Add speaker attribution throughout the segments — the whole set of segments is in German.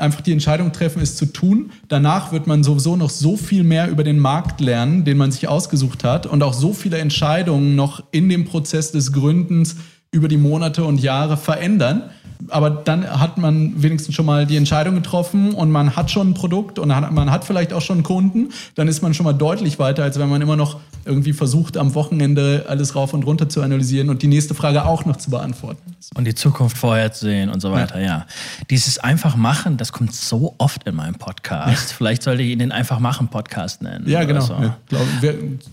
Speaker 1: einfach die Entscheidung treffen, es zu tun. Danach wird man sowieso noch so viel mehr über den Markt lernen, den man sich ausgesucht hat und auch so viele Entscheidungen noch in dem Prozess des Gründens über die Monate und Jahre verändern aber dann hat man wenigstens schon mal die Entscheidung getroffen und man hat schon ein Produkt und man hat vielleicht auch schon einen Kunden, dann ist man schon mal deutlich weiter, als wenn man immer noch irgendwie versucht, am Wochenende alles rauf und runter zu analysieren und die nächste Frage auch noch zu beantworten.
Speaker 2: Und die Zukunft vorherzusehen und so weiter, ja. ja. Dieses einfach machen, das kommt so oft in meinem Podcast. Vielleicht sollte ich ihn den einfach machen Podcast nennen.
Speaker 1: Ja, genau. So. Ja,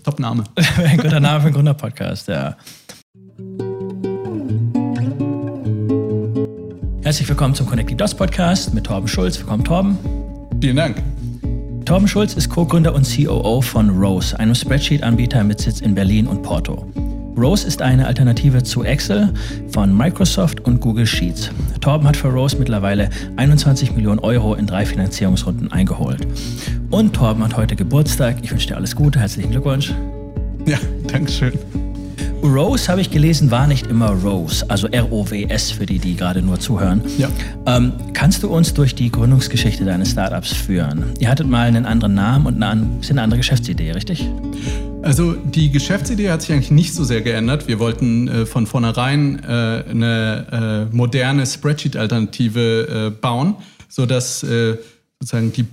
Speaker 1: Top Name.
Speaker 2: ein guter Name für einen Gründerpodcast, ja. Herzlich willkommen zum Connected Dots Podcast mit Torben Schulz. Willkommen, Torben.
Speaker 1: Vielen Dank.
Speaker 2: Torben Schulz ist Co-Gründer und COO von Rose, einem Spreadsheet-Anbieter mit Sitz in Berlin und Porto. Rose ist eine Alternative zu Excel von Microsoft und Google Sheets. Torben hat für Rose mittlerweile 21 Millionen Euro in drei Finanzierungsrunden eingeholt. Und Torben hat heute Geburtstag. Ich wünsche dir alles Gute. Herzlichen Glückwunsch.
Speaker 1: Ja, Dankeschön.
Speaker 2: Rose, habe ich gelesen, war nicht immer Rose, also R-O-W-S für die, die gerade nur zuhören. Ja. Ähm, kannst du uns durch die Gründungsgeschichte deines Startups führen? Ihr hattet mal einen anderen Namen und eine, eine andere Geschäftsidee, richtig?
Speaker 1: Also die Geschäftsidee hat sich eigentlich nicht so sehr geändert. Wir wollten äh, von vornherein äh, eine äh, moderne Spreadsheet-Alternative äh, bauen, sodass äh, sozusagen die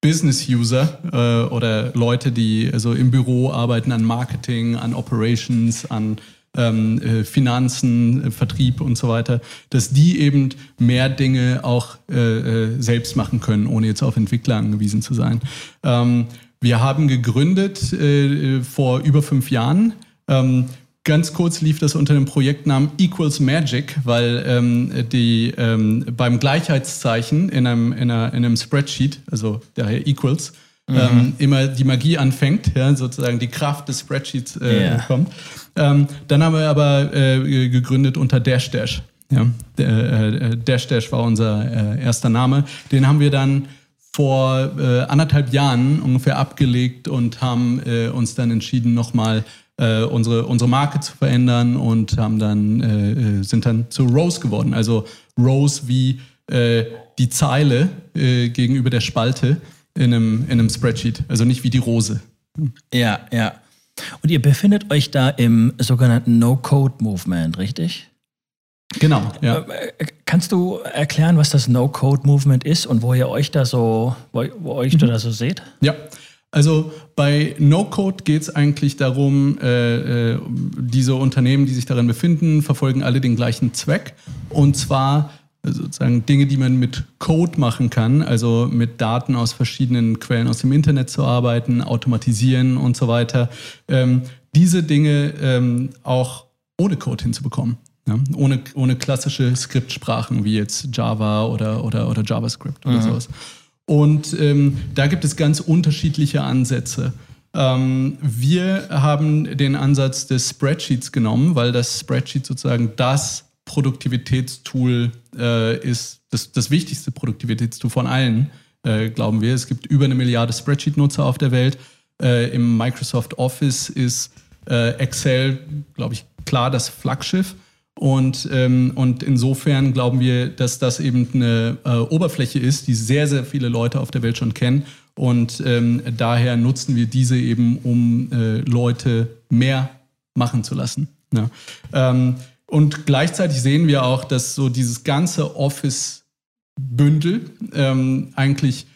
Speaker 1: Business-User äh, oder Leute, die also im Büro arbeiten an Marketing, an Operations, an ähm, äh, Finanzen, äh, Vertrieb und so weiter, dass die eben mehr Dinge auch äh, äh, selbst machen können, ohne jetzt auf Entwickler angewiesen zu sein. Ähm, wir haben gegründet äh, vor über fünf Jahren. Ähm, Ganz kurz lief das unter dem Projektnamen Equals Magic, weil ähm, die ähm, beim Gleichheitszeichen in einem, in, einer, in einem Spreadsheet, also daher Equals, mhm. ähm, immer die Magie anfängt, ja, sozusagen die Kraft des Spreadsheets äh, yeah. kommt. Ähm, dann haben wir aber äh, gegründet unter Dash Dash. Ja. Äh, Dash Dash war unser äh, erster Name. Den haben wir dann vor äh, anderthalb Jahren ungefähr abgelegt und haben äh, uns dann entschieden, nochmal äh, unsere, unsere Marke zu verändern und haben dann, äh, äh, sind dann zu Rose geworden. Also Rose wie äh, die Zeile äh, gegenüber der Spalte in einem, in einem Spreadsheet, also nicht wie die Rose.
Speaker 2: Ja, ja. Und ihr befindet euch da im sogenannten No-Code-Movement, richtig?
Speaker 1: Genau, ja.
Speaker 2: Äh, kannst du erklären, was das No-Code-Movement ist und wo ihr euch da so, wo, wo euch mhm. da so seht?
Speaker 1: Ja, also bei No-Code geht es eigentlich darum, äh, äh, diese Unternehmen, die sich darin befinden, verfolgen alle den gleichen Zweck. Und zwar äh, sozusagen Dinge, die man mit Code machen kann, also mit Daten aus verschiedenen Quellen aus dem Internet zu arbeiten, automatisieren und so weiter. Ähm, diese Dinge ähm, auch ohne Code hinzubekommen. Ja? Ohne, ohne klassische Skriptsprachen wie jetzt Java oder, oder, oder JavaScript oder mhm. sowas. Und ähm, da gibt es ganz unterschiedliche Ansätze. Ähm, wir haben den Ansatz des Spreadsheets genommen, weil das Spreadsheet sozusagen das Produktivitätstool äh, ist, das, das wichtigste Produktivitätstool von allen, äh, glauben wir. Es gibt über eine Milliarde Spreadsheet-Nutzer auf der Welt. Äh, Im Microsoft Office ist äh, Excel, glaube ich, klar das Flaggschiff. Und, ähm, und insofern glauben wir, dass das eben eine äh, Oberfläche ist, die sehr, sehr viele Leute auf der Welt schon kennen. Und ähm, daher nutzen wir diese eben, um äh, Leute mehr machen zu lassen. Ja. Ähm, und gleichzeitig sehen wir auch, dass so dieses ganze Office-Bündel ähm, eigentlich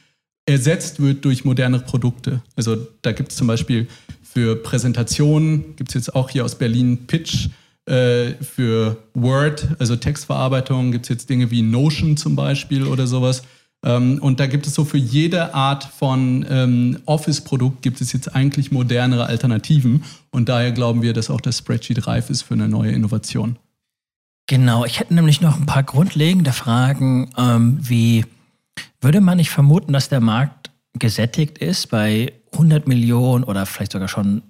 Speaker 1: ersetzt wird durch modernere Produkte. Also da gibt es zum Beispiel für Präsentationen, gibt es jetzt auch hier aus Berlin Pitch, äh, für Word, also Textverarbeitung, gibt es jetzt Dinge wie Notion zum Beispiel oder sowas. Ähm, und da gibt es so für jede Art von ähm, Office-Produkt gibt es jetzt eigentlich modernere Alternativen. Und daher glauben wir, dass auch das Spreadsheet reif ist für eine neue Innovation.
Speaker 2: Genau, ich hätte nämlich noch ein paar grundlegende Fragen, ähm, wie würde man nicht vermuten, dass der Markt gesättigt ist bei 100 Millionen oder vielleicht sogar schon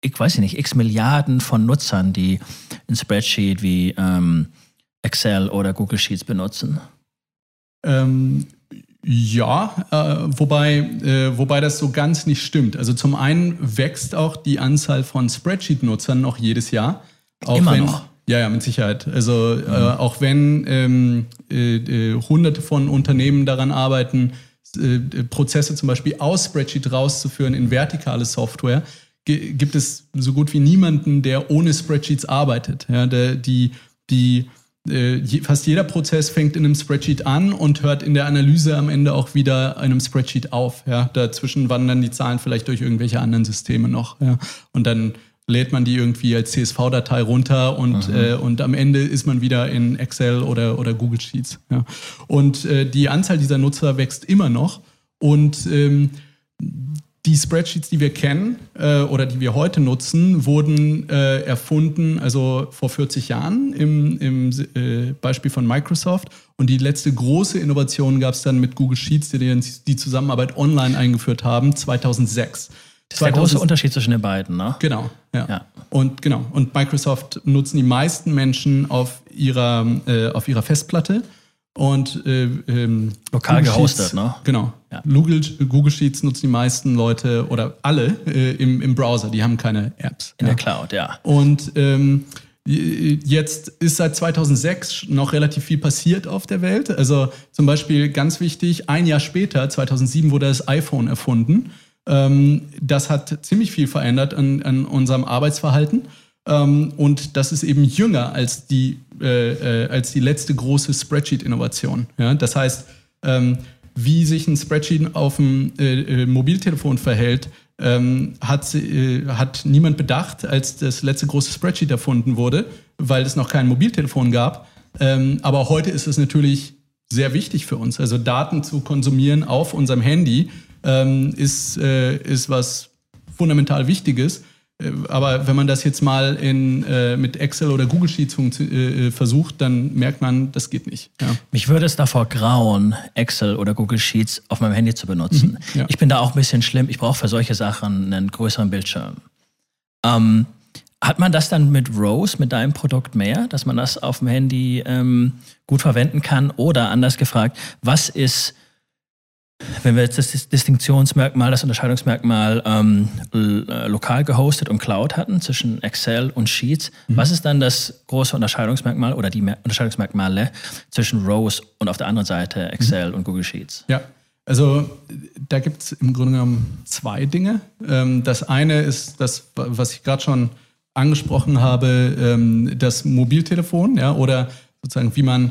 Speaker 2: ich weiß nicht, x Milliarden von Nutzern, die ein Spreadsheet wie ähm, Excel oder Google Sheets benutzen?
Speaker 1: Ähm, ja, äh, wobei, äh, wobei das so ganz nicht stimmt. Also zum einen wächst auch die Anzahl von Spreadsheet-Nutzern noch jedes Jahr.
Speaker 2: Immer wenn, noch.
Speaker 1: Ja, ja, mit Sicherheit. Also mhm. äh, auch wenn ähm, äh, äh, hunderte von Unternehmen daran arbeiten, äh, Prozesse zum Beispiel aus Spreadsheet rauszuführen in vertikale Software, gibt es so gut wie niemanden, der ohne Spreadsheets arbeitet. Ja, der, die, die, äh, fast jeder Prozess fängt in einem Spreadsheet an und hört in der Analyse am Ende auch wieder einem Spreadsheet auf. Ja, dazwischen wandern die Zahlen vielleicht durch irgendwelche anderen Systeme noch. Ja, und dann lädt man die irgendwie als CSV-Datei runter und, äh, und am Ende ist man wieder in Excel oder, oder Google Sheets. Ja. Und äh, die Anzahl dieser Nutzer wächst immer noch und ähm, die Spreadsheets, die wir kennen äh, oder die wir heute nutzen, wurden äh, erfunden, also vor 40 Jahren im, im äh, Beispiel von Microsoft. Und die letzte große Innovation gab es dann mit Google Sheets, die die Zusammenarbeit online eingeführt haben, 2006.
Speaker 2: Das ist der große Unterschied zwischen den beiden, ne?
Speaker 1: Genau, ja. ja. Und genau. Und Microsoft nutzen die meisten Menschen auf ihrer, äh, auf ihrer Festplatte und äh, ähm,
Speaker 2: lokal Google gehostet, Sheets, ne?
Speaker 1: Genau. Ja. Google, Google Sheets nutzen die meisten Leute oder alle äh, im, im Browser. Die haben keine Apps.
Speaker 2: In ja. der Cloud, ja.
Speaker 1: Und ähm, Jetzt ist seit 2006 noch relativ viel passiert auf der Welt. Also zum Beispiel ganz wichtig, ein Jahr später, 2007, wurde das iPhone erfunden. Ähm, das hat ziemlich viel verändert an, an unserem Arbeitsverhalten. Ähm, und das ist eben jünger als die, äh, äh, als die letzte große Spreadsheet-Innovation. Ja? Das heißt, ähm, wie sich ein Spreadsheet auf dem äh, äh Mobiltelefon verhält, ähm, hat, äh, hat niemand bedacht, als das letzte große Spreadsheet erfunden wurde, weil es noch kein Mobiltelefon gab. Ähm, aber heute ist es natürlich sehr wichtig für uns. Also Daten zu konsumieren auf unserem Handy ähm, ist, äh, ist was fundamental Wichtiges. Äh, aber wenn man das jetzt mal in, äh, mit Excel oder Google Sheets äh, äh, versucht, dann merkt man, das geht nicht.
Speaker 2: Ja. Mich würde es davor grauen, Excel oder Google Sheets auf meinem Handy zu benutzen. Mhm, ja. Ich bin da auch ein bisschen schlimm. Ich brauche für solche Sachen einen größeren Bildschirm. Ähm, hat man das dann mit Rose, mit deinem Produkt mehr, dass man das auf dem Handy ähm, gut verwenden kann? Oder anders gefragt, was ist wenn wir jetzt das Distinktionsmerkmal, das Unterscheidungsmerkmal ähm, äh, lokal gehostet und Cloud hatten zwischen Excel und Sheets, mhm. was ist dann das große Unterscheidungsmerkmal oder die Unterscheidungsmerkmale zwischen Rose und auf der anderen Seite Excel mhm. und Google Sheets?
Speaker 1: Ja, also da gibt es im Grunde genommen zwei Dinge. Ähm, das eine ist das, was ich gerade schon angesprochen habe, ähm, das Mobiltelefon, ja, oder sozusagen wie man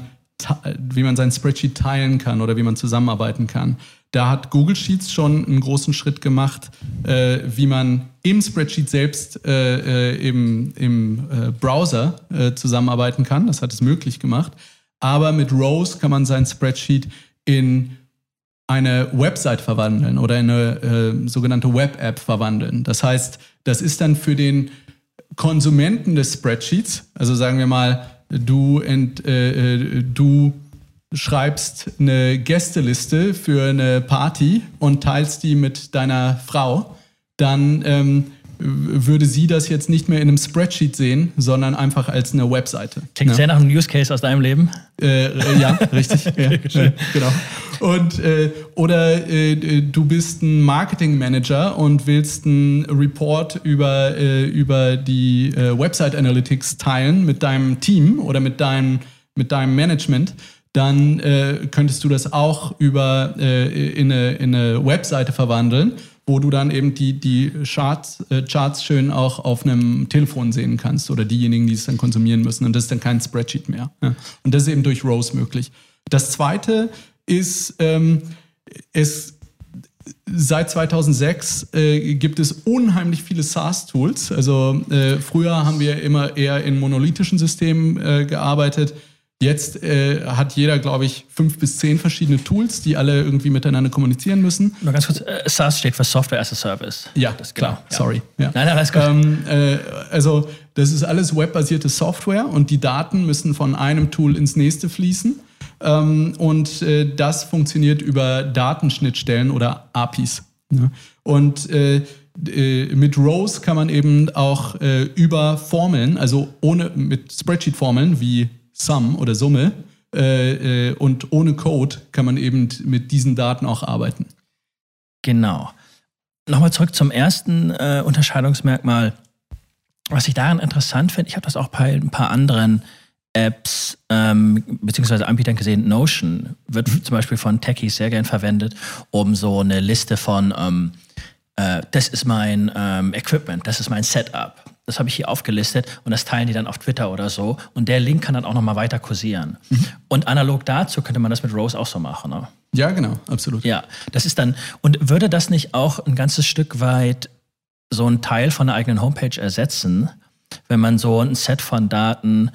Speaker 1: wie man sein Spreadsheet teilen kann oder wie man zusammenarbeiten kann. Da hat Google Sheets schon einen großen Schritt gemacht, äh, wie man im Spreadsheet selbst äh, äh im, im äh, Browser äh, zusammenarbeiten kann. Das hat es möglich gemacht. Aber mit Rose kann man sein Spreadsheet in eine Website verwandeln oder in eine äh, sogenannte Web-App verwandeln. Das heißt, das ist dann für den Konsumenten des Spreadsheets, also sagen wir mal, du, ent, du schreibst eine Gästeliste für eine Party und teilst die mit deiner Frau, dann ähm, würde sie das jetzt nicht mehr in einem Spreadsheet sehen, sondern einfach als eine Webseite.
Speaker 2: Klingt ja. sehr nach einem Use Case aus deinem Leben.
Speaker 1: Äh, äh ja, richtig. ja, äh, genau. Und, äh, oder äh, du bist ein Marketing Manager und willst einen Report über, äh, über die Website Analytics teilen mit deinem Team oder mit deinem, mit deinem Management dann äh, könntest du das auch über äh, in, eine, in, eine, Webseite verwandeln, wo du dann eben die, die Charts, äh, Charts schön auch auf einem Telefon sehen kannst oder diejenigen, die es dann konsumieren müssen. Und das ist dann kein Spreadsheet mehr. Ja. Und das ist eben durch Rose möglich. Das zweite ist, ähm, es Seit 2006 äh, gibt es unheimlich viele SaaS-Tools. Also äh, früher haben wir immer eher in monolithischen Systemen äh, gearbeitet. Jetzt äh, hat jeder, glaube ich, fünf bis zehn verschiedene Tools, die alle irgendwie miteinander kommunizieren müssen.
Speaker 2: Nur ganz kurz, äh, SaaS steht für Software as a Service.
Speaker 1: Ja, das klar, genau, ja. sorry.
Speaker 2: Ja. Nein, nein, alles gut.
Speaker 1: Ähm, äh, also das ist alles webbasierte Software und die Daten müssen von einem Tool ins nächste fließen. Ähm, und äh, das funktioniert über Datenschnittstellen oder APIs. Ja. Und äh, äh, mit Rows kann man eben auch äh, über Formeln, also ohne mit Spreadsheet-Formeln wie Sum oder Summe äh, äh, und ohne Code kann man eben mit diesen Daten auch arbeiten.
Speaker 2: Genau. Nochmal zurück zum ersten äh, Unterscheidungsmerkmal. was ich daran interessant finde, ich habe das auch bei ein paar anderen Apps ähm, beziehungsweise Anbietern gesehen. Notion wird zum Beispiel von Techies sehr gern verwendet, um so eine Liste von ähm, äh, das ist mein ähm, Equipment, das ist mein Setup. Das habe ich hier aufgelistet und das teilen die dann auf Twitter oder so. Und der Link kann dann auch nochmal weiter kursieren. Mhm. Und analog dazu könnte man das mit Rose auch so machen. Ne?
Speaker 1: Ja, genau, absolut.
Speaker 2: Ja, das ist dann. Und würde das nicht auch ein ganzes Stück weit so ein Teil von der eigenen Homepage ersetzen, wenn man so ein Set von Daten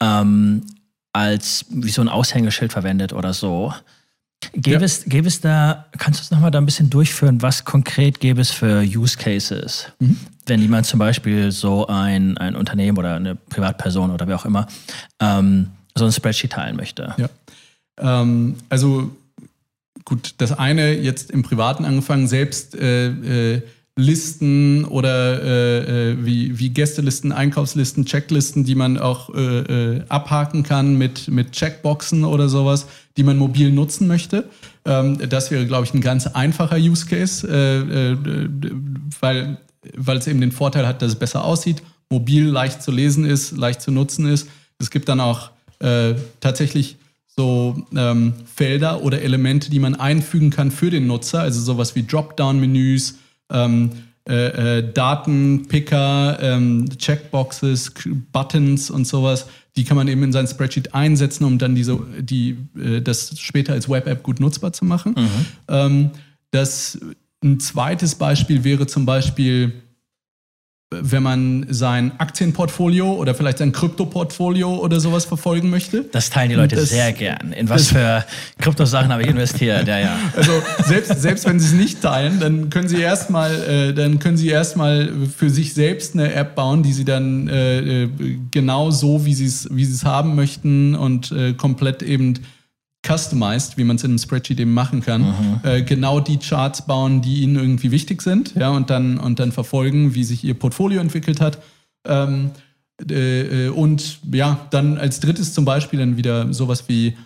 Speaker 2: ähm, als wie so ein Aushängeschild verwendet oder so. Gäbe, ja. es, gäbe es da, kannst du es nochmal da ein bisschen durchführen, was konkret gäbe es für Use Cases, mhm. Wenn jemand zum Beispiel so ein, ein Unternehmen oder eine Privatperson oder wer auch immer ähm, so ein Spreadsheet teilen möchte?
Speaker 1: Ja. Ähm, also gut, das eine jetzt im Privaten angefangen, selbst äh, äh, Listen oder äh, äh, wie, wie Gästelisten, Einkaufslisten, Checklisten, die man auch äh, äh, abhaken kann mit, mit Checkboxen oder sowas, die man mobil nutzen möchte. Ähm, das wäre, glaube ich, ein ganz einfacher Use Case, weil, weil es eben den Vorteil hat, dass es besser aussieht, mobil leicht zu lesen ist, leicht zu nutzen ist. Es gibt dann auch äh, tatsächlich so ähm, Felder oder Elemente, die man einfügen kann für den Nutzer, also sowas wie Dropdown-Menüs, ähm, äh, äh, Datenpicker, ähm, Checkboxes, Buttons und sowas, die kann man eben in sein Spreadsheet einsetzen, um dann diese, die, äh, das später als Web-App gut nutzbar zu machen. Mhm. Ähm, das, ein zweites Beispiel wäre zum Beispiel wenn man sein Aktienportfolio oder vielleicht sein Kryptoportfolio oder sowas verfolgen möchte.
Speaker 2: Das teilen die Leute das, sehr gern. In was für Kryptosachen habe ich investiert? Ja, ja.
Speaker 1: Also selbst, selbst wenn sie es nicht teilen, dann können sie erstmal, äh, dann können sie erstmal für sich selbst eine App bauen, die sie dann äh, äh genau so, wie sie es, wie sie es haben möchten und äh, komplett eben customized, wie man es in einem Spreadsheet eben machen kann, äh, genau die Charts bauen, die ihnen irgendwie wichtig sind, ja, und dann, und dann verfolgen, wie sich ihr Portfolio entwickelt hat. Ähm, äh, und ja, dann als drittes zum Beispiel dann wieder sowas wie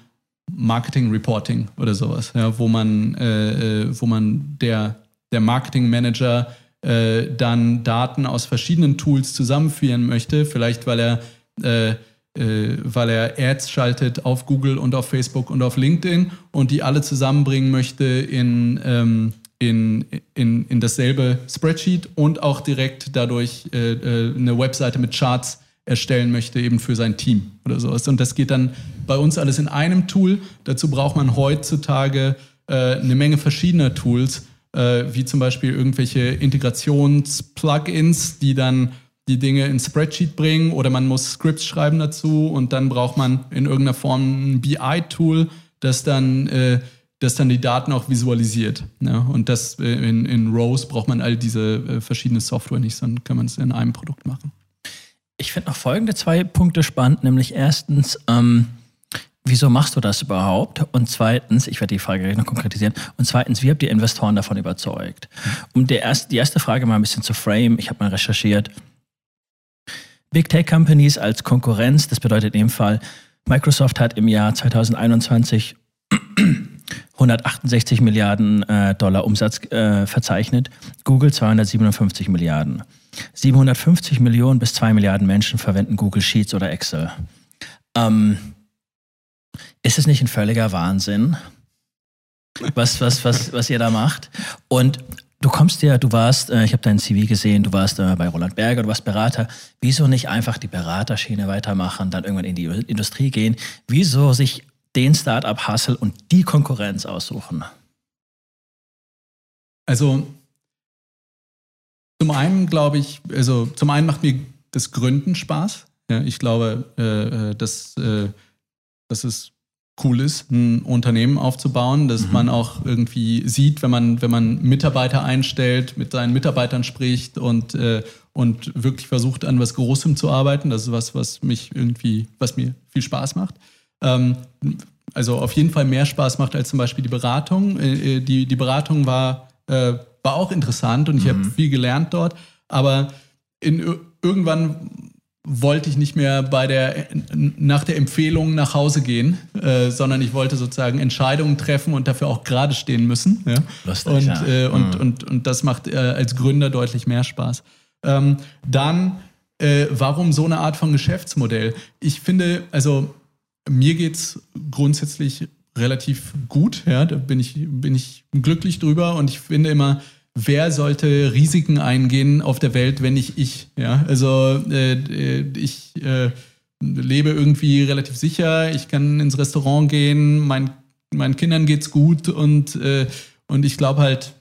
Speaker 1: Marketing Reporting oder sowas, ja, wo man, äh, äh wo man der, der Marketing Manager äh, dann Daten aus verschiedenen Tools zusammenführen möchte, vielleicht weil er äh, weil er Ads schaltet auf Google und auf Facebook und auf LinkedIn und die alle zusammenbringen möchte in, ähm, in, in, in dasselbe Spreadsheet und auch direkt dadurch äh, äh, eine Webseite mit Charts erstellen möchte, eben für sein Team oder sowas. Und das geht dann bei uns alles in einem Tool. Dazu braucht man heutzutage äh, eine Menge verschiedener Tools, äh, wie zum Beispiel irgendwelche Integrations-Plugins, die dann die Dinge ins Spreadsheet bringen oder man muss Scripts schreiben dazu und dann braucht man in irgendeiner Form ein BI-Tool, das dann, äh, das dann die Daten auch visualisiert. Ja? Und das äh, in, in Rose braucht man all diese äh, verschiedene Software nicht, sondern kann man es in einem Produkt machen.
Speaker 2: Ich finde noch folgende zwei Punkte spannend, nämlich erstens, ähm, wieso machst du das überhaupt? Und zweitens, ich werde die Frage gleich noch konkretisieren, und zweitens, wie habt ihr Investoren davon überzeugt? Um der erst, die erste Frage mal ein bisschen zu frame, ich habe mal recherchiert, Big Tech Companies als Konkurrenz. Das bedeutet in dem Fall, Microsoft hat im Jahr 2021 168 Milliarden äh, Dollar Umsatz äh, verzeichnet, Google 257 Milliarden. 750 Millionen bis 2 Milliarden Menschen verwenden Google Sheets oder Excel. Ähm, ist es nicht ein völliger Wahnsinn, was, was, was, was ihr da macht? Und Du kommst ja, du warst, äh, ich habe dein CV gesehen, du warst äh, bei Roland Berger, du warst Berater. Wieso nicht einfach die Beraterschiene weitermachen, dann irgendwann in die Industrie gehen? Wieso sich den Startup-Hustle und die Konkurrenz aussuchen?
Speaker 1: Also zum einen glaube ich, also zum einen macht mir das Gründen Spaß. Ja, ich glaube, äh, äh dass, äh, dass es cool ist, ein Unternehmen aufzubauen, dass mhm. man auch irgendwie sieht, wenn man, wenn man Mitarbeiter einstellt, mit seinen Mitarbeitern spricht und, äh, und wirklich versucht, an was Großem zu arbeiten. Das ist was, was mich irgendwie, was mir viel Spaß macht. Ähm, also auf jeden Fall mehr Spaß macht als zum Beispiel die Beratung. Äh, äh die, die Beratung war, äh, war auch interessant und ich mhm. habe viel gelernt dort, aber in, irgendwann wollte ich nicht mehr bei der, nach der Empfehlung nach Hause gehen, äh, sondern ich wollte sozusagen Entscheidungen treffen und dafür auch gerade stehen müssen. Ja? Lustig, und, ja. äh, und, mhm. und, und das macht äh, als Gründer deutlich mehr Spaß. Ähm, dann äh, warum so eine Art von Geschäftsmodell? Ich finde, also mir geht es grundsätzlich relativ gut, ja, da bin ich, bin ich glücklich drüber und ich finde immer, wer sollte Risiken eingehen auf der Welt, wenn nicht ich, ja, also äh, ich äh, lebe irgendwie relativ sicher, ich kann ins Restaurant gehen, mein, meinen Kindern geht's gut und, äh, und ich glaube halt,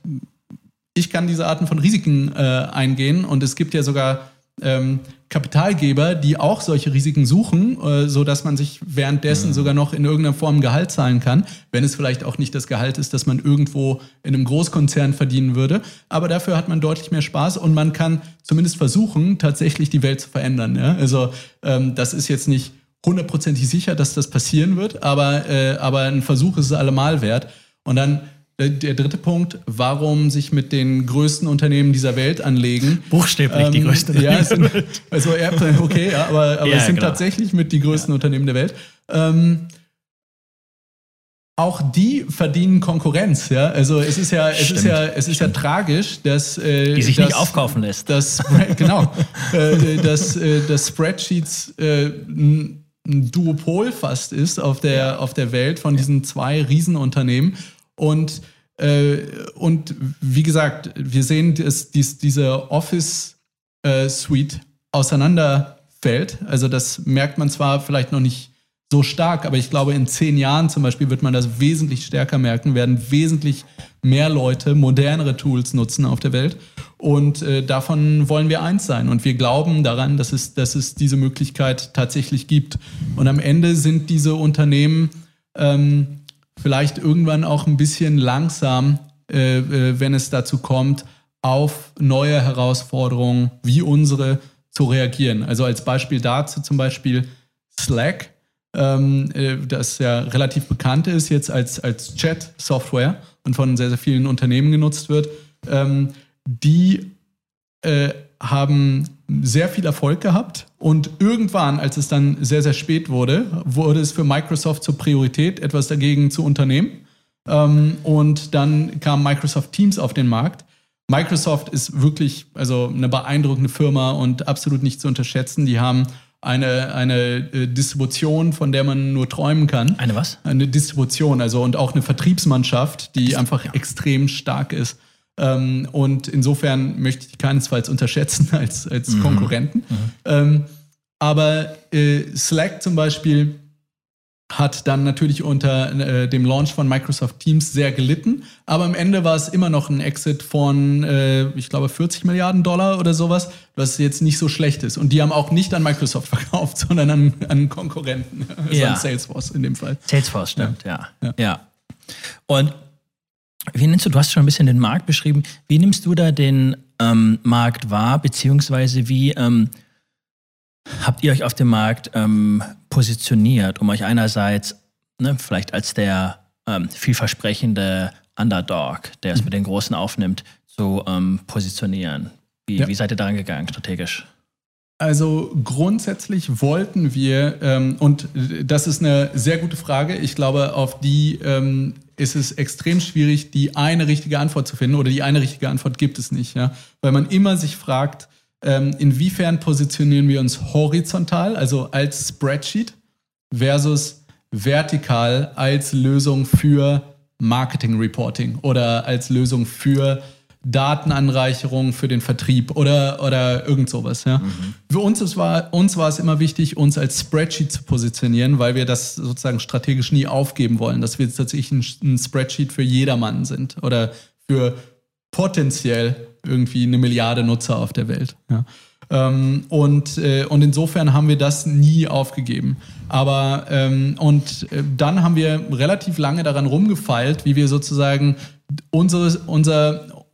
Speaker 1: ich kann diese Arten von Risiken äh, eingehen und es gibt ja sogar ähm, Kapitalgeber, die auch solche Risiken suchen, äh, so dass man sich währenddessen mhm. sogar noch in irgendeiner Form Gehalt zahlen kann, wenn es vielleicht auch nicht das Gehalt ist, das man irgendwo in einem Großkonzern verdienen würde. Aber dafür hat man deutlich mehr Spaß und man kann zumindest versuchen, tatsächlich die Welt zu verändern. Ja? Also ähm, das ist jetzt nicht hundertprozentig sicher, dass das passieren wird, aber, äh, aber ein Versuch ist es allemal wert. Und dann der dritte Punkt, warum sich mit den größten Unternehmen dieser Welt anlegen.
Speaker 2: Buchstäblich ähm, die größten
Speaker 1: ja, sind, also Apple, okay, ja, aber, aber ja, es sind genau. tatsächlich mit die größten ja. Unternehmen der Welt. Ähm, auch die verdienen Konkurrenz, ja. Also es ist ja, es Stimmt. ist ja, es ist ja tragisch, dass
Speaker 2: äh, die sich dass, nicht aufkaufen lässt.
Speaker 1: Dass, genau, äh, dass, äh, dass Spreadsheets äh, ein Duopol fast ist auf der auf der Welt von diesen zwei Riesenunternehmen und, äh, und wie gesagt, wir sehen, dass dies, diese Office-Suite äh, auseinanderfällt. Also das merkt man zwar vielleicht noch nicht so stark, aber ich glaube, in zehn Jahren zum Beispiel wird man das wesentlich stärker merken, werden wesentlich mehr Leute modernere Tools nutzen auf der Welt. Und äh, davon wollen wir eins sein. Und wir glauben daran, dass es, dass es diese Möglichkeit tatsächlich gibt. Und am Ende sind diese Unternehmen ähm, vielleicht irgendwann auch ein bisschen langsam, äh, äh, wenn es dazu kommt, auf neue Herausforderungen wie unsere zu reagieren. Also als Beispiel dazu zum Beispiel Slack, ähm, äh, das ja relativ bekannt ist jetzt als, als Chat-Software und von sehr, sehr vielen Unternehmen genutzt wird. Ähm, die äh, haben sehr viel Erfolg gehabt und irgendwann, als es dann sehr, sehr spät wurde, wurde es für Microsoft zur Priorität, etwas dagegen zu unternehmen. Ähm, und dann kam Microsoft Teams auf den Markt. Microsoft ist wirklich also eine beeindruckende Firma und absolut nicht zu unterschätzen. Die haben eine, eine äh, Distribution, von der man nur träumen kann.
Speaker 2: Eine was?
Speaker 1: Eine Distribution, also und auch eine Vertriebsmannschaft, die einfach ja. extrem stark ist. Ähm, und insofern möchte ich die keinesfalls unterschätzen als, als mhm. Konkurrenten. Mhm. Ähm, aber äh, Slack zum Beispiel hat dann natürlich unter äh, dem Launch von Microsoft Teams sehr gelitten. Aber am Ende war es immer noch ein Exit von, äh, ich glaube, 40 Milliarden Dollar oder sowas, was jetzt nicht so schlecht ist. Und die haben auch nicht an Microsoft verkauft, sondern an, an Konkurrenten. Also ja. an Salesforce in dem Fall.
Speaker 2: Salesforce, stimmt, ja. ja. ja. Und wie nennst du, du hast schon ein bisschen den Markt beschrieben. Wie nimmst du da den ähm, Markt wahr, beziehungsweise wie ähm, habt ihr euch auf dem Markt ähm, positioniert, um euch einerseits ne, vielleicht als der ähm, vielversprechende Underdog, der es mhm. mit den Großen aufnimmt, zu ähm, positionieren? Wie, ja. wie seid ihr daran gegangen, strategisch?
Speaker 1: Also grundsätzlich wollten wir, ähm, und das ist eine sehr gute Frage, ich glaube, auf die ähm, ist es extrem schwierig, die eine richtige Antwort zu finden oder die eine richtige Antwort gibt es nicht, ja? weil man immer sich fragt, ähm, inwiefern positionieren wir uns horizontal, also als Spreadsheet, versus vertikal als Lösung für Marketing Reporting oder als Lösung für Datenanreicherung für den Vertrieb oder, oder irgend sowas. Ja. Mhm. Für uns, es war, uns war es immer wichtig, uns als Spreadsheet zu positionieren, weil wir das sozusagen strategisch nie aufgeben wollen, dass wir tatsächlich ein, ein Spreadsheet für jedermann sind oder für potenziell irgendwie eine Milliarde Nutzer auf der Welt. Ja. Ähm, und, äh, und insofern haben wir das nie aufgegeben. Aber ähm, und äh, dann haben wir relativ lange daran rumgefeilt, wie wir sozusagen unsere, unser,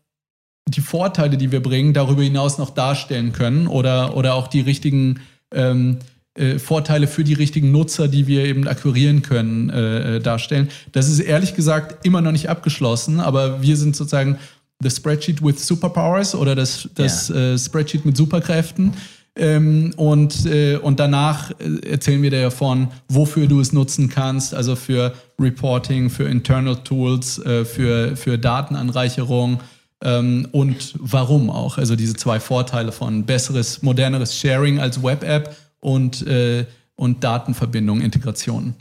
Speaker 1: die Vorteile, die wir bringen, darüber hinaus noch darstellen können oder, oder auch die richtigen ähm, äh, Vorteile für die richtigen Nutzer, die wir eben akquirieren können, äh, äh, darstellen. Das ist ehrlich gesagt immer noch nicht abgeschlossen, aber wir sind sozusagen das Spreadsheet with Superpowers oder das, das yeah. äh, Spreadsheet mit Superkräften. Ähm, und, äh, und danach äh, erzählen wir dir davon, wofür du es nutzen kannst, also für Reporting, für Internal Tools, für, für Datenanreicherung, ähm, und warum auch. Also diese zwei Vorteile von besseres, moderneres Sharing als Web-App und, äh, und Datenverbindung, Integration.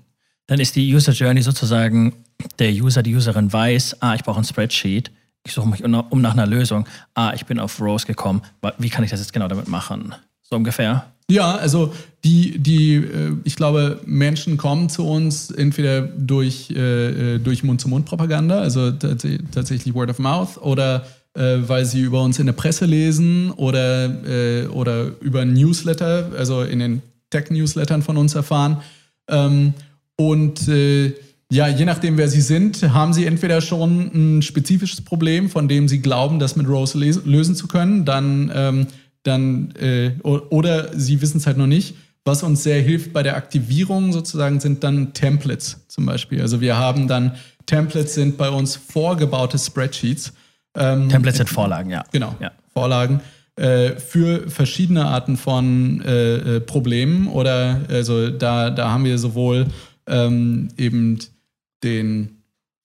Speaker 2: Dann ist die User Journey sozusagen, der User, die Userin weiß, ah, ich brauche ein Spreadsheet, ich suche mich um nach einer Lösung, ah, ich bin auf Rose gekommen, wie kann ich das jetzt genau damit machen? So ungefähr?
Speaker 1: Ja, also die, die, äh, ich glaube, Menschen kommen zu uns entweder durch, äh, äh, durch Mund-zu-Mund-Propaganda, also tatsächlich Word of Mouth, oder weil sie über uns in der Presse lesen oder, oder über Newsletter, also in den Tech-Newslettern von uns erfahren. Ähm, und ja, je nachdem, wer sie sind, haben sie entweder schon ein spezifisches Problem, von dem sie glauben, das mit Rose lösen zu können, dann, ähm, dann äh, oder sie wissen es halt noch nicht. Was uns sehr hilft bei der Aktivierung sozusagen sind dann Templates zum Beispiel. Also wir haben dann Templates sind bei uns vorgebaute Spreadsheets.
Speaker 2: Ähm, Templates sind Vorlagen, ja.
Speaker 1: Genau,
Speaker 2: ja.
Speaker 1: Vorlagen äh, für verschiedene Arten von äh, äh, Problemen oder also da, da haben wir sowohl ähm, eben den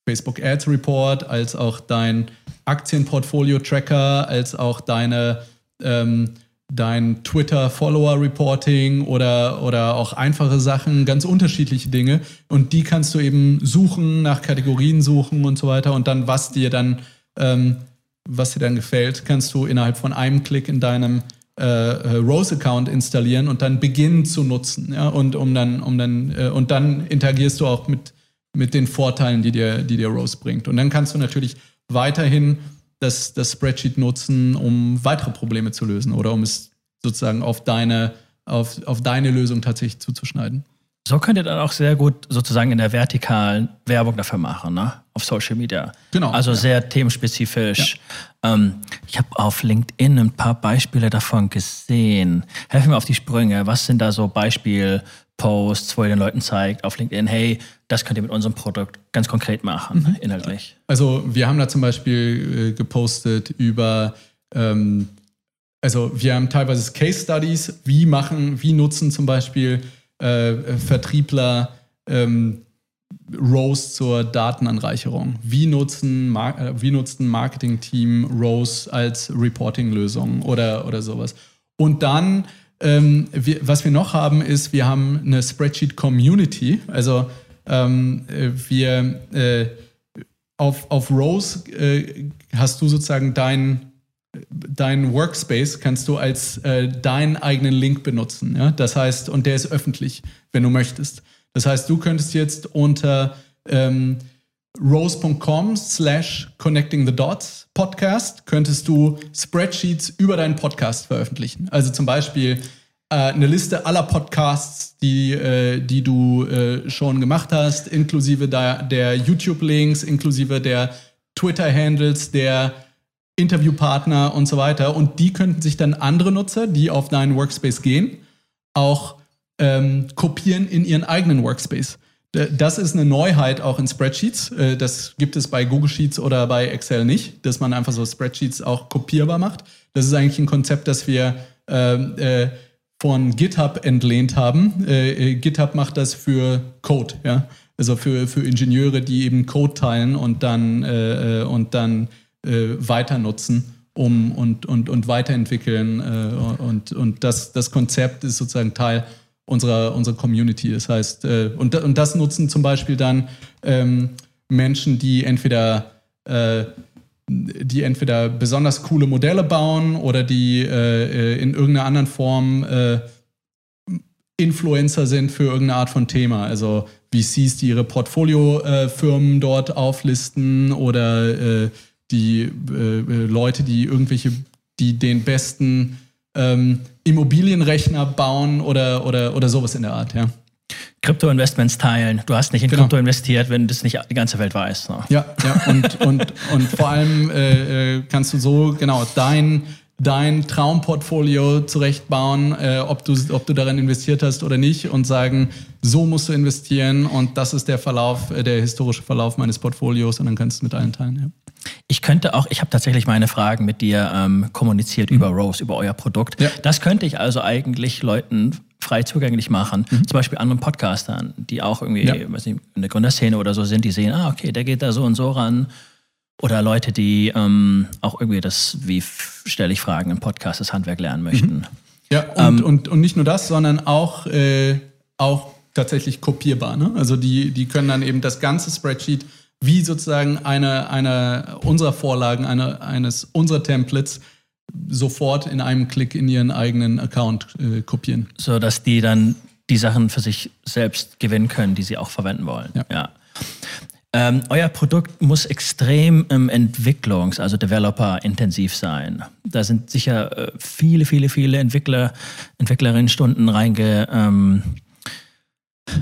Speaker 1: Facebook Ads Report, als auch dein Aktienportfolio-Tracker, als auch deine, ähm, dein Twitter-Follower-Reporting oder, oder auch einfache Sachen, ganz unterschiedliche Dinge. Und die kannst du eben suchen, nach Kategorien suchen und so weiter. Und dann, was dir dann, ähm, was dir dann gefällt, kannst du innerhalb von einem Klick in deinem äh, äh, Rose-Account installieren und dann beginnen zu nutzen. Ja? Und um dann, um dann, äh, und dann interagierst du auch mit, mit den Vorteilen, die dir, die dir Rose bringt. Und dann kannst du natürlich weiterhin das, das Spreadsheet nutzen, um weitere Probleme zu lösen oder um es sozusagen auf deine, auf, auf deine Lösung tatsächlich zuzuschneiden.
Speaker 2: So könnt ihr dann auch sehr gut sozusagen in der vertikalen Werbung dafür machen, ne? Auf Social Media.
Speaker 1: Genau.
Speaker 2: Also ja. sehr themenspezifisch. Ja. Ähm, ich habe auf LinkedIn ein paar Beispiele davon gesehen. Helfen mir auf die Sprünge. Was sind da so Beispielposts, wo ihr den Leuten zeigt auf LinkedIn, hey, das könnt ihr mit unserem Produkt ganz konkret machen, mhm. inhaltlich?
Speaker 1: Also wir haben da zum Beispiel äh, gepostet über ähm, also wir haben teilweise Case Studies, wie machen, wie nutzen zum Beispiel äh, Vertriebler ähm, Rose zur Datenanreicherung? Wie nutzen Mar äh, wie nutzt ein Marketing-Team Rose als Reporting-Lösung oder, oder sowas? Und dann, ähm, wir, was wir noch haben, ist, wir haben eine Spreadsheet-Community. Also ähm, wir äh, auf, auf Rose äh, hast du sozusagen dein dein Workspace kannst du als äh, deinen eigenen Link benutzen. Ja? Das heißt, und der ist öffentlich, wenn du möchtest. Das heißt, du könntest jetzt unter ähm, rose.com slash connecting the dots Podcast könntest du Spreadsheets über deinen Podcast veröffentlichen. Also zum Beispiel äh, eine Liste aller Podcasts, die, äh, die du äh, schon gemacht hast, inklusive der, der YouTube-Links, inklusive der Twitter-Handles, der Interviewpartner und so weiter. Und die könnten sich dann andere Nutzer, die auf deinen Workspace gehen, auch ähm, kopieren in ihren eigenen Workspace. Das ist eine Neuheit auch in Spreadsheets. Äh, das gibt es bei Google Sheets oder bei Excel nicht, dass man einfach so Spreadsheets auch kopierbar macht. Das ist eigentlich ein Konzept, das wir ähm, äh, von GitHub entlehnt haben. Äh, GitHub macht das für Code, ja. Also für, für Ingenieure, die eben Code teilen und dann, und dann weiter nutzen um, und, und, und weiterentwickeln. Und und das, das Konzept ist sozusagen Teil unserer, unserer Community. Das heißt, äh, und, und das nutzen zum Beispiel dann ähm, Menschen, die entweder äh, die entweder besonders coole Modelle bauen oder die äh, in irgendeiner anderen Form äh, Influencer sind für irgendeine Art von Thema. Also VCs, die ihre Portfoliofirmen dort auflisten oder äh, die äh, äh, Leute, die irgendwelche, die den besten ähm, Immobilienrechner bauen oder, oder, oder sowas in der Art, ja.
Speaker 2: Krypto-Investments teilen. Du hast nicht in genau. Krypto investiert, wenn das nicht die ganze Welt weiß.
Speaker 1: Ne? Ja, ja. Und, und, und vor allem äh, äh, kannst du so genau dein dein Traumportfolio zurechtbauen, äh, ob, du, ob du darin investiert hast oder nicht und sagen, so musst du investieren und das ist der Verlauf, äh, der historische Verlauf meines Portfolios und dann kannst du es mit allen teilen. Ja.
Speaker 2: Ich könnte auch, ich habe tatsächlich meine Fragen mit dir ähm, kommuniziert mhm. über Rose, über euer Produkt. Ja. Das könnte ich also eigentlich Leuten frei zugänglich machen. Mhm. Zum Beispiel anderen Podcastern, die auch irgendwie, ja. weiß nicht, in der Gründerszene oder so sind, die sehen, ah, okay, der geht da so und so ran. Oder Leute, die ähm, auch irgendwie das, wie stelle ich Fragen im Podcast, das Handwerk lernen möchten. Mhm.
Speaker 1: Ja, und, ähm, und, und nicht nur das, sondern auch, äh, auch tatsächlich kopierbar. Ne? Also die, die können dann eben das ganze Spreadsheet wie sozusagen eine, eine unserer Vorlagen, eine, eines unserer Templates sofort in einem Klick in ihren eigenen Account äh, kopieren.
Speaker 2: So dass die dann die Sachen für sich selbst gewinnen können, die sie auch verwenden wollen. Ja. ja. Ähm, euer Produkt muss extrem ähm, Entwicklungs-, also Developer-intensiv sein. Da sind sicher äh, viele, viele, viele Entwickler, Entwicklerinnen-Stunden reinge, ähm,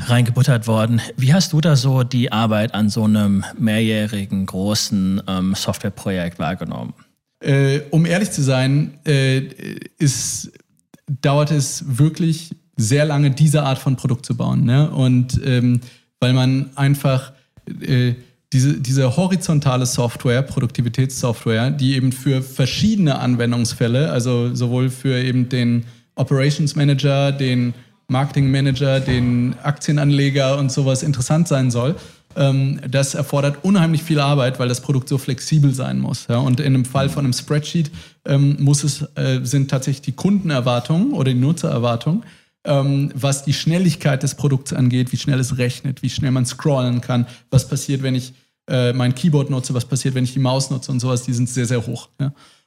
Speaker 2: reingebuttert worden. Wie hast du da so die Arbeit an so einem mehrjährigen, großen ähm, Softwareprojekt wahrgenommen?
Speaker 1: Äh, um ehrlich zu sein, äh, ist, dauert es wirklich sehr lange, diese Art von Produkt zu bauen. Ne? Und ähm, weil man einfach äh, diese, diese horizontale Software, Produktivitätssoftware, die eben für verschiedene Anwendungsfälle, also sowohl für eben den Operations Manager, den Marketing Manager, den Aktienanleger und sowas interessant sein soll, ähm, das erfordert unheimlich viel Arbeit, weil das Produkt so flexibel sein muss. Und in einem Fall von einem Spreadsheet ähm, muss es, äh, sind tatsächlich die Kundenerwartungen oder die Nutzererwartungen ähm, was die Schnelligkeit des Produkts angeht, wie schnell es rechnet, wie schnell man scrollen kann, was passiert, wenn ich äh, mein Keyboard nutze, was passiert, wenn ich die Maus nutze und sowas, die sind sehr, sehr hoch.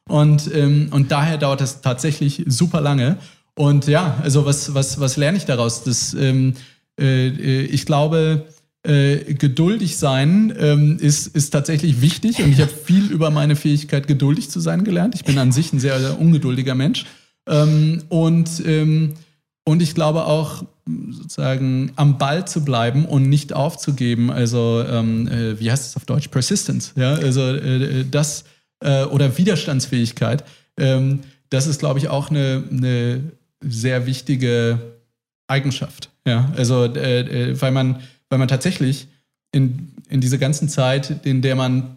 Speaker 1: Und, und daher dauert das tatsächlich super lange. Und ja, also was, was, was lerne ich daraus? Das, ähm, äh, ich glaube, äh, geduldig sein ähm, ist, ist tatsächlich wichtig und ich habe viel über meine Fähigkeit, geduldig zu sein gelernt. Ich bin an sich ein sehr, ungeduldiger Mensch. Ähm, und ähm, und ich glaube auch, sozusagen am Ball zu bleiben und nicht aufzugeben. Also, ähm, äh, wie heißt es auf Deutsch? Persistence. Ja, also äh, das äh, oder Widerstandsfähigkeit. Ähm, das ist, glaube ich, auch eine, eine sehr wichtige Eigenschaft. Ja, also, äh, äh, weil man, weil man tatsächlich in, in dieser ganzen Zeit, in der man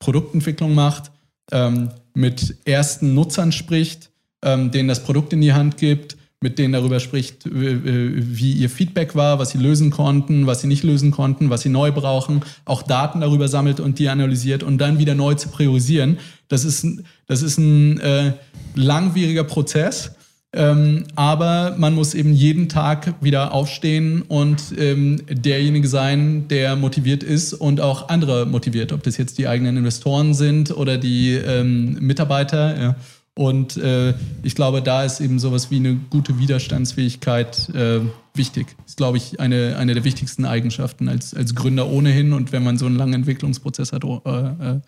Speaker 1: Produktentwicklung macht, ähm, mit ersten Nutzern spricht, ähm, denen das Produkt in die Hand gibt, mit denen darüber spricht, wie ihr Feedback war, was sie lösen konnten, was sie nicht lösen konnten, was sie neu brauchen, auch Daten darüber sammelt und die analysiert und dann wieder neu zu priorisieren. Das ist, das ist ein äh, langwieriger Prozess. Ähm, aber man muss eben jeden Tag wieder aufstehen und ähm, derjenige sein, der motiviert ist und auch andere motiviert, ob das jetzt die eigenen Investoren sind oder die ähm, Mitarbeiter. Ja. Und äh, ich glaube, da ist eben sowas wie eine gute Widerstandsfähigkeit äh, wichtig. Ist, glaube ich, eine, eine der wichtigsten Eigenschaften als, als Gründer ohnehin und wenn man so einen langen Entwicklungsprozess hat, äh, äh,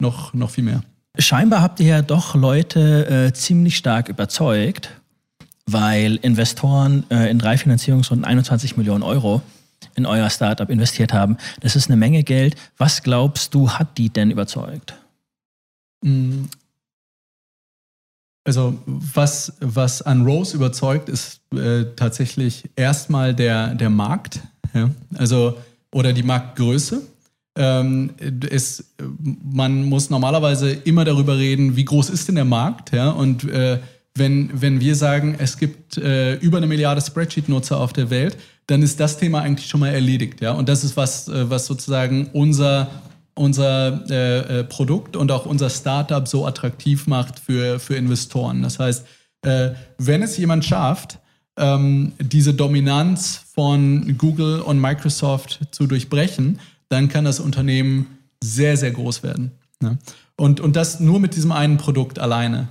Speaker 1: noch, noch viel mehr.
Speaker 2: Scheinbar habt ihr ja doch Leute äh, ziemlich stark überzeugt, weil Investoren äh, in drei Finanzierungsrunden 21 Millionen Euro in euer Startup investiert haben. Das ist eine Menge Geld. Was glaubst du, hat die denn überzeugt?
Speaker 1: Mm, also was, was an Rose überzeugt, ist äh, tatsächlich erstmal der, der Markt, ja? also oder die Marktgröße. Ähm, es, man muss normalerweise immer darüber reden, wie groß ist denn der Markt, ja? Und äh, wenn, wenn wir sagen, es gibt äh, über eine Milliarde Spreadsheet-Nutzer auf der Welt, dann ist das Thema eigentlich schon mal erledigt, ja. Und das ist was, äh, was sozusagen unser unser äh, äh, Produkt und auch unser Startup so attraktiv macht für, für Investoren. Das heißt, äh, wenn es jemand schafft, ähm, diese Dominanz von Google und Microsoft zu durchbrechen, dann kann das Unternehmen sehr, sehr groß werden. Ne? Und, und das nur mit diesem einen Produkt alleine.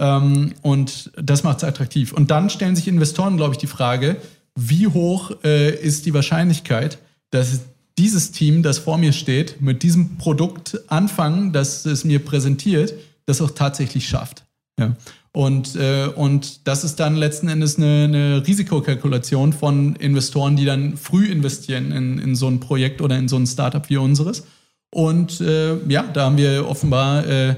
Speaker 1: Ähm, und das macht es attraktiv. Und dann stellen sich Investoren, glaube ich, die Frage, wie hoch äh, ist die Wahrscheinlichkeit, dass dieses Team, das vor mir steht, mit diesem Produkt anfangen, das es mir präsentiert, das auch tatsächlich schafft. Ja. Und, äh, und das ist dann letzten Endes eine, eine, Risikokalkulation von Investoren, die dann früh investieren in, in so ein Projekt oder in so ein Startup wie unseres. Und äh, ja, da haben wir offenbar äh,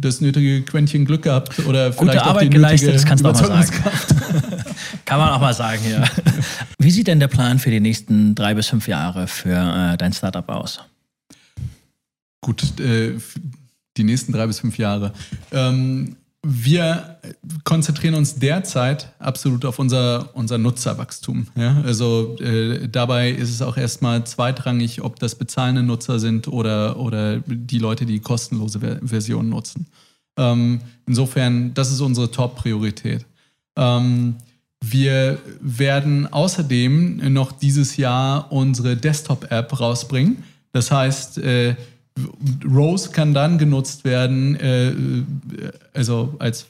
Speaker 1: das nötige Quäntchen Glück gehabt oder
Speaker 2: vielleicht Gute Arbeit auch die geleistet, das kannst du auch mal sagen. Kann man auch mal sagen hier. Wie sieht denn der Plan für die nächsten drei bis fünf Jahre für äh, dein Startup aus?
Speaker 1: Gut, äh, die nächsten drei bis fünf Jahre. Ähm, wir konzentrieren uns derzeit absolut auf unser, unser Nutzerwachstum. Ja? Also äh, dabei ist es auch erstmal zweitrangig, ob das bezahlende Nutzer sind oder, oder die Leute, die kostenlose Ver Version nutzen. Ähm, insofern, das ist unsere Top-Priorität. Ähm, wir werden außerdem noch dieses Jahr unsere Desktop-App rausbringen. Das heißt, äh, Rose kann dann genutzt werden, äh, also als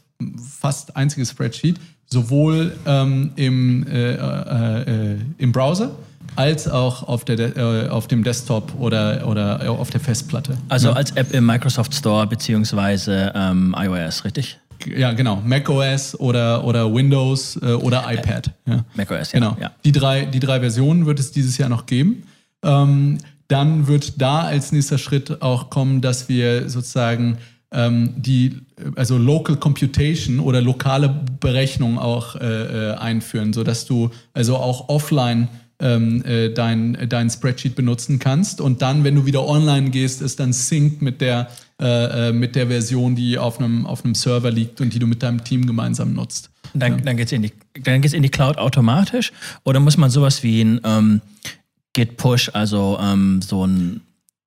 Speaker 1: fast einziges Spreadsheet, sowohl ähm, im, äh, äh, äh im Browser als auch auf, der, äh, auf dem Desktop oder, oder auf der Festplatte.
Speaker 2: Also ja. als App im Microsoft Store beziehungsweise ähm, iOS, richtig?
Speaker 1: Ja, genau. macOS oder, oder Windows äh, oder iPad. Ja.
Speaker 2: macOS,
Speaker 1: ja. Genau. Ja. Die, drei, die drei Versionen wird es dieses Jahr noch geben. Ähm, dann wird da als nächster Schritt auch kommen, dass wir sozusagen ähm, die, also Local Computation oder lokale Berechnung auch äh, äh, einführen, sodass du also auch offline ähm, äh, dein, dein Spreadsheet benutzen kannst und dann, wenn du wieder online gehst, es dann synkt mit der, äh, äh mit der Version, die auf einem, auf einem Server liegt und die du mit deinem Team gemeinsam nutzt.
Speaker 2: Dann, ja. dann geht es in, die, in die Cloud automatisch oder muss man sowas wie ein ähm, Git Push, also ähm, so ein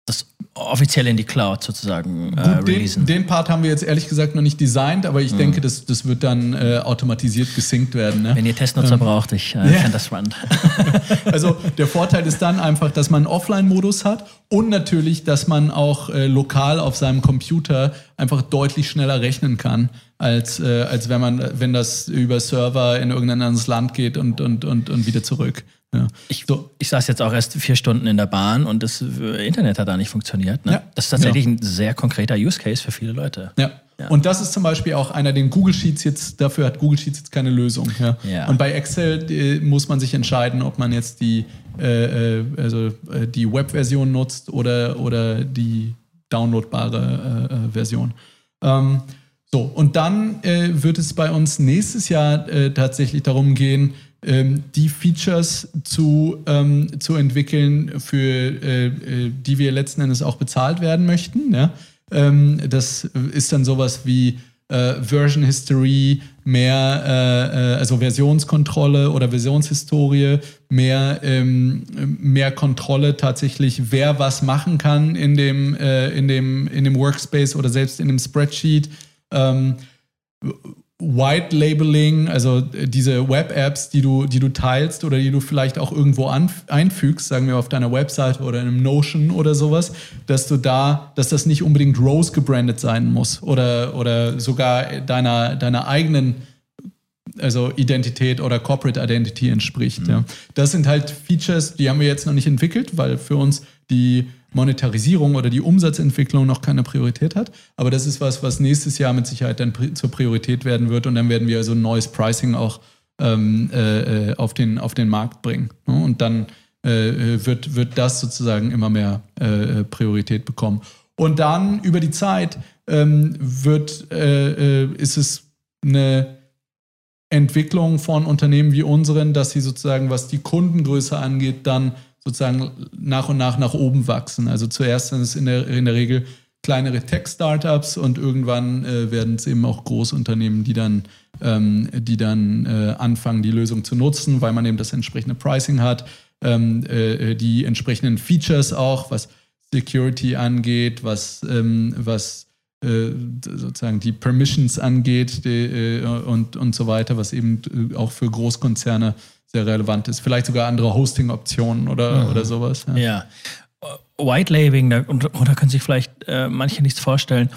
Speaker 2: das offiziell in die Cloud sozusagen äh, Gut,
Speaker 1: releasen. Den, den, Part haben wir jetzt ehrlich gesagt noch nicht designt, aber ich mhm. denke, das, das wird dann äh, automatisiert gesynkt werden. Ne?
Speaker 2: Wenn ihr Testnutzer ähm, braucht, ich äh, yeah. das spannend.
Speaker 1: also der Vorteil ist dann einfach, dass man einen Offline-Modus hat und natürlich, dass man auch äh, lokal auf seinem Computer einfach deutlich schneller rechnen kann, als, äh, als wenn man, wenn das über Server in irgendein anderes Land geht und, und, und, und wieder zurück.
Speaker 2: Ja. Ich, so. ich saß jetzt auch erst vier Stunden in der Bahn und das äh, Internet hat da nicht funktioniert. Ne? Ja. Das ist tatsächlich ja. ein sehr konkreter Use Case für viele Leute.
Speaker 1: Ja. ja. Und das ist zum Beispiel auch einer, den Google Sheets jetzt, dafür hat Google Sheets jetzt keine Lösung. Ja. ja. Und bei Excel äh, muss man sich entscheiden, ob man jetzt die, äh, äh also, äh, die Web-Version nutzt oder, oder die downloadbare äh, Version. Ähm, so, und dann wird es bei uns nächstes Jahr tatsächlich darum gehen, die Features zu, ähm, zu entwickeln, für äh, äh, die wir letzten Endes auch bezahlt werden möchten. Ja? Ähm, das ist dann sowas wie äh, Version History, mehr, äh, äh also Versionskontrolle oder Versionshistorie, mehr, ähm, mehr Kontrolle tatsächlich, wer was machen kann in dem, äh, in dem, in dem Workspace oder selbst in dem Spreadsheet. White Labeling, also äh, diese Web-Apps, die du, die du teilst oder die du vielleicht auch irgendwo an, einfügst, sagen wir auf deiner Webseite oder in einem Notion oder sowas, dass du da, dass das nicht unbedingt Rose gebrandet sein muss oder, oder sogar deiner, deiner eigenen also Identität oder Corporate Identity entspricht. Mhm. Ja. Das sind halt Features, die haben wir jetzt noch nicht entwickelt, weil für uns die Monetarisierung oder die Umsatzentwicklung noch keine Priorität hat. Aber das ist was, was nächstes Jahr mit Sicherheit dann zur Priorität werden wird und dann werden wir so ein neues Pricing auch ähm, äh, äh auf, den, auf den Markt bringen. Ne? Und dann äh, wird, wird das sozusagen immer mehr äh, Priorität bekommen. Und dann über die Zeit ähm, wird, äh, äh, ist es eine Entwicklung von Unternehmen wie unseren, dass sie sozusagen, was die Kundengröße angeht, dann sozusagen nach und nach nach oben wachsen. Also zuerst sind es in der, in der Regel kleinere Tech-Startups und irgendwann äh, werden es eben auch Großunternehmen, die dann, ähm, die dann äh, anfangen, die Lösung zu nutzen, weil man eben das entsprechende Pricing hat, ähm, äh, die entsprechenden Features auch, was Security angeht, was, ähm, was äh, sozusagen die Permissions angeht die, äh, und, und so weiter, was eben äh, auch für Großkonzerne sehr relevant ist. Vielleicht sogar andere Hosting-Optionen oder, mhm. oder sowas.
Speaker 2: Ja. ja. White Labeling, da, da können sich vielleicht äh, manche nichts vorstellen.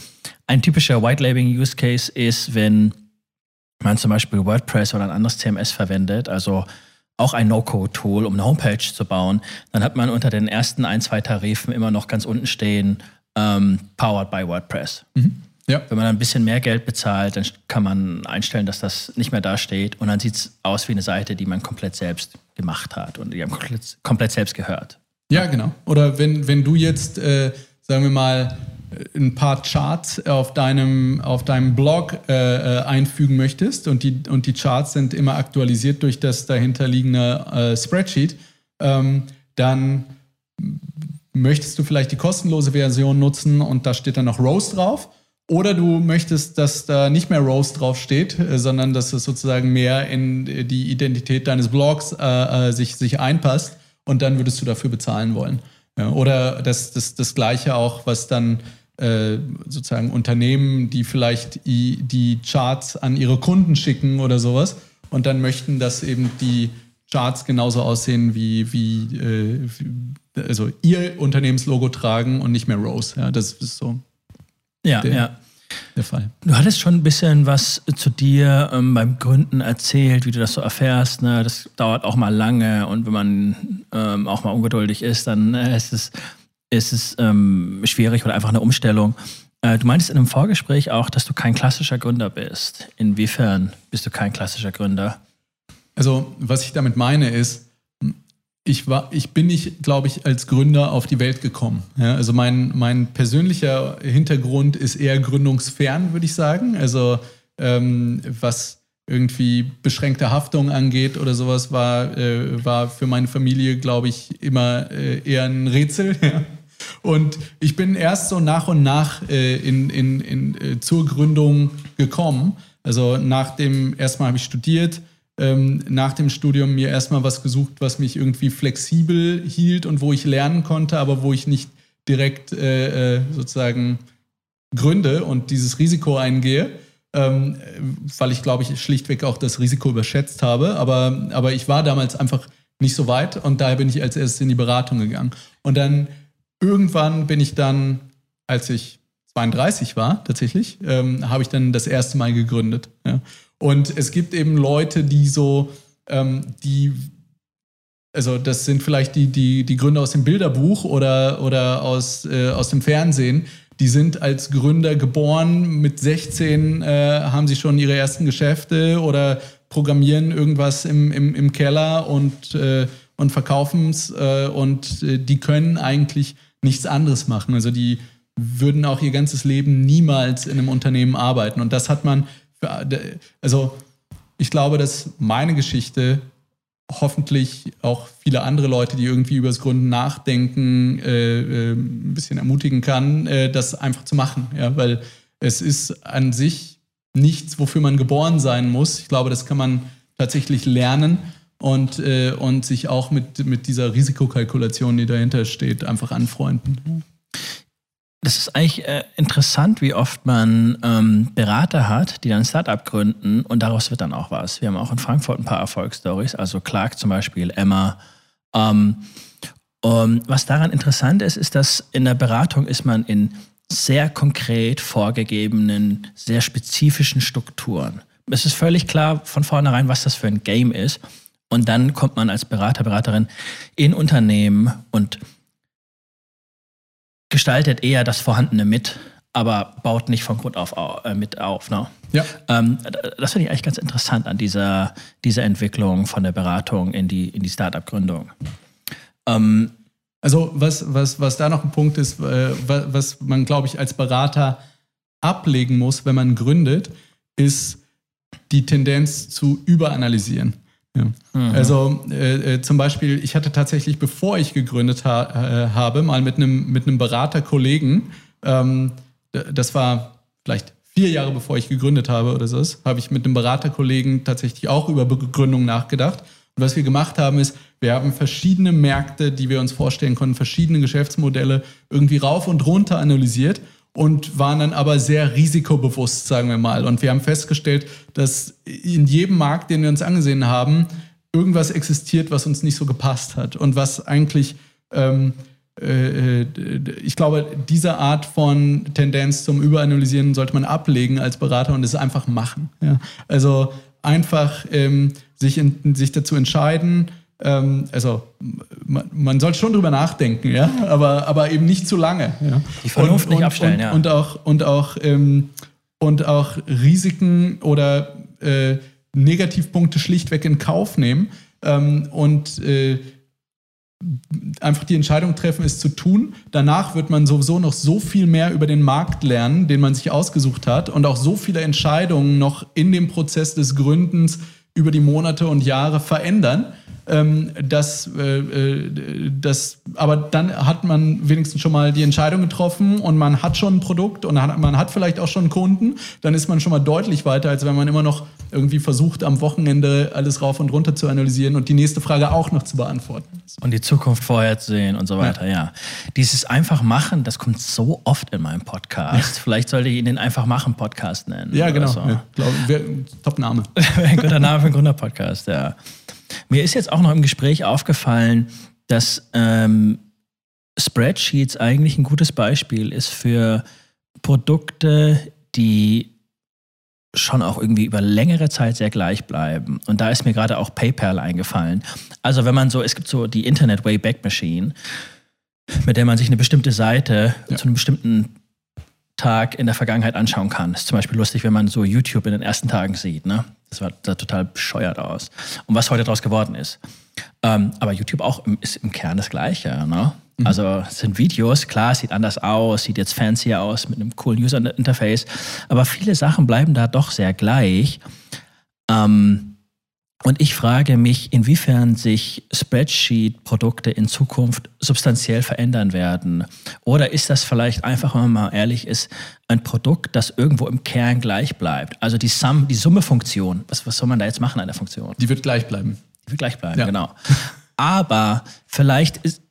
Speaker 2: Ein typischer White Labeling Use Case ist, wenn man zum Beispiel WordPress oder ein anderes CMS verwendet, also auch ein No-Code-Tool, um eine Homepage zu bauen, dann hat man unter den ersten ein, zwei Tarifen immer noch ganz unten stehen, ähm, powered by WordPress. Mhm. Ja. Wenn man ein bisschen mehr Geld bezahlt, dann kann man einstellen, dass das nicht mehr da steht und dann sieht es aus wie eine Seite, die man komplett selbst gemacht hat und die man komplett, komplett selbst gehört.
Speaker 1: Ja, genau. Oder wenn, wenn du jetzt, äh, sagen wir mal, äh, ein paar Charts auf deinem, auf deinem Blog äh, äh, einfügen möchtest und die, und die Charts sind immer aktualisiert durch das dahinterliegende äh, Spreadsheet, ähm, dann möchtest du vielleicht die kostenlose Version nutzen und da steht dann noch Rose drauf Oder du möchtest, dass da nicht mehr Rose draufsteht, äh, sondern dass es sozusagen mehr in die Identität deines Blogs äh, äh, sich, sich einpasst und dann würdest du dafür bezahlen wollen. Ja, oder das, das, das Gleiche auch, was dann äh, sozusagen Unternehmen, die vielleicht die, die Charts an ihre Kunden schicken oder sowas und dann möchten, dass eben die Charts genauso aussehen wie, wie, äh, wie also ihr Unternehmenslogo tragen und nicht mehr Rose. Ja, das ist so
Speaker 2: ja, der, ja.
Speaker 1: der Fall.
Speaker 2: Du hattest schon ein bisschen was zu dir ähm, beim Gründen erzählt, wie du das so erfährst. Ne? Das dauert auch mal lange und wenn man ähm, auch mal ungeduldig ist, dann äh, ist es, ist es ähm, schwierig oder einfach eine Umstellung. Äh, du meintest in einem Vorgespräch auch, dass du kein klassischer Gründer bist. Inwiefern bist du kein klassischer Gründer?
Speaker 1: Also, was ich damit meine ist, ich, war, ich bin nicht, glaube ich, als Gründer auf die Welt gekommen. Ja, also mein, mein persönlicher Hintergrund ist eher gründungsfern, würde ich sagen. Also ähm, was irgendwie beschränkte Haftung angeht oder sowas, war, äh, war für meine Familie, glaube ich, immer äh, eher ein Rätsel. Ja. Und ich bin erst so nach und nach äh, in, in, in, äh, zur Gründung gekommen. Also nach dem, erstmal habe ich studiert, ähm, nach dem Studium mir erstmal was gesucht, was mich irgendwie flexibel hielt und wo ich lernen konnte, aber wo ich nicht direkt äh, äh sozusagen gründe und dieses Risiko eingehe. Ähm, weil ich glaube ich schlichtweg auch das Risiko überschätzt habe. Aber, aber ich war damals einfach nicht so weit und daher bin ich als erstes in die Beratung gegangen. Und dann irgendwann bin ich dann, als ich 32 war, tatsächlich, ähm, habe ich dann das erste Mal gegründet. Ja. Und es gibt eben Leute, die so, ähm, die, also das sind vielleicht die, die, die Gründer aus dem Bilderbuch oder, oder aus, äh, aus dem Fernsehen, die sind als Gründer geboren, mit 16 äh, haben sie schon ihre ersten Geschäfte oder programmieren irgendwas im, im, im Keller und, äh, und verkaufen es äh, und äh, die können eigentlich nichts anderes machen. Also die würden auch ihr ganzes Leben niemals in einem Unternehmen arbeiten. Und das hat man also ich glaube, dass meine Geschichte hoffentlich auch viele andere Leute, die irgendwie über das Gründen nachdenken, äh, äh, ein bisschen ermutigen kann, äh, das einfach zu machen. Ja? Weil es ist an sich nichts, wofür man geboren sein muss. Ich glaube, das kann man tatsächlich lernen und, äh, und sich auch mit, mit dieser Risikokalkulation, die dahinter steht, einfach anfreunden.
Speaker 2: Das ist eigentlich äh, interessant, wie oft man ähm, Berater hat, die dann ein Startup gründen und daraus wird dann auch was. Wir haben auch in Frankfurt ein paar Erfolgsstories, also Clark zum Beispiel, Emma. Ähm, um, was daran interessant ist, ist, dass in der Beratung ist man in sehr konkret vorgegebenen, sehr spezifischen Strukturen. Es ist völlig klar von vornherein, was das für ein Game ist. Und dann kommt man als Berater, Beraterin in Unternehmen und gestaltet eher das Vorhandene mit, aber baut nicht von Grund auf äh, mit auf. Ne?
Speaker 1: Ja.
Speaker 2: Ähm, das finde ich eigentlich ganz interessant an dieser, dieser Entwicklung von der Beratung in die, in die Startup-Gründung.
Speaker 1: Ähm, also was, was, was da noch ein Punkt ist, äh, was man, glaube ich, als Berater ablegen muss, wenn man gründet, ist die Tendenz zu überanalysieren. Ja. Mhm. Also äh, äh, zum Beispiel, ich hatte tatsächlich, bevor ich gegründet ha äh, habe, mal mit einem mit einem Beraterkollegen, ähm, das war vielleicht vier Jahre bevor ich gegründet habe oder so, habe ich mit einem Beraterkollegen tatsächlich auch über Begründung nachgedacht. Und was wir gemacht haben, ist, wir haben verschiedene Märkte, die wir uns vorstellen konnten, verschiedene Geschäftsmodelle irgendwie rauf und runter analysiert und waren dann aber sehr risikobewusst, sagen wir mal. Und wir haben festgestellt, dass in jedem Markt, den wir uns angesehen haben, irgendwas existiert, was uns nicht so gepasst hat und was eigentlich, ähm, äh, ich glaube, diese Art von Tendenz zum Überanalysieren sollte man ablegen als Berater und es einfach machen. Ja? Also einfach ähm, sich, in, sich dazu entscheiden, ähm, also man, man soll schon drüber nachdenken, ja, aber, aber eben nicht zu lange. Ja?
Speaker 2: Die Vernunft
Speaker 1: und,
Speaker 2: nicht abstellen,
Speaker 1: und,
Speaker 2: ja.
Speaker 1: Und auch, und auch, ähm, und auch Risiken oder äh, Negativpunkte schlichtweg in Kauf nehmen ähm, und äh, einfach die Entscheidung treffen, es zu tun. Danach wird man sowieso noch so viel mehr über den Markt lernen, den man sich ausgesucht hat und auch so viele Entscheidungen noch in dem Prozess des Gründens über die Monate und Jahre verändern, Ähm, das, äh, äh, das, aber dann hat man wenigstens schon mal die Entscheidung getroffen und man hat schon ein Produkt und man hat vielleicht auch schon Kunden. Dann ist man schon mal deutlich weiter, als wenn man immer noch irgendwie versucht, am Wochenende alles rauf und runter zu analysieren und die nächste Frage auch noch zu beantworten.
Speaker 2: Und die Zukunft vorherzusehen und so weiter, ja. ja. Dieses einfach machen, das kommt so oft in meinem Podcast. Vielleicht sollte ich ihn den einfach machen Podcast nennen.
Speaker 1: Ja, genau. So. Ja, top Name.
Speaker 2: ein guter Name für einen Gründerpodcast, ja. Mir ist jetzt auch noch im Gespräch aufgefallen, dass ähm, Spreadsheets eigentlich ein gutes Beispiel ist für Produkte, die schon auch irgendwie über längere Zeit sehr gleich bleiben. Und da ist mir gerade auch PayPal eingefallen. Also wenn man so, es gibt so die Internet Wayback Machine, mit der man sich eine bestimmte Seite ja. zu einem bestimmten Tag in der Vergangenheit anschauen kann. Das ist zum Beispiel lustig, wenn man so YouTube in den ersten Tagen sieht. Ne? Das war da total bescheuert aus. Und was heute daraus geworden ist. Ähm, aber YouTube auch im, ist im Kern das Gleiche. Ne? Mhm. Also es sind Videos, klar, es sieht anders aus, sieht jetzt fancier aus mit einem coolen User-Interface, aber viele Sachen bleiben da doch sehr gleich. Ähm, und ich frage mich, inwiefern sich Spreadsheet-Produkte in Zukunft substanziell verändern werden. Oder ist das vielleicht einfach, wenn man mal ehrlich ist, ein Produkt, das irgendwo im Kern gleich bleibt? Also die, Sum, die Summe-Funktion, was, was soll man da jetzt machen an der Funktion?
Speaker 1: Die wird gleich bleiben.
Speaker 2: Die wird gleich bleiben, ja. genau. Aber vielleicht ist,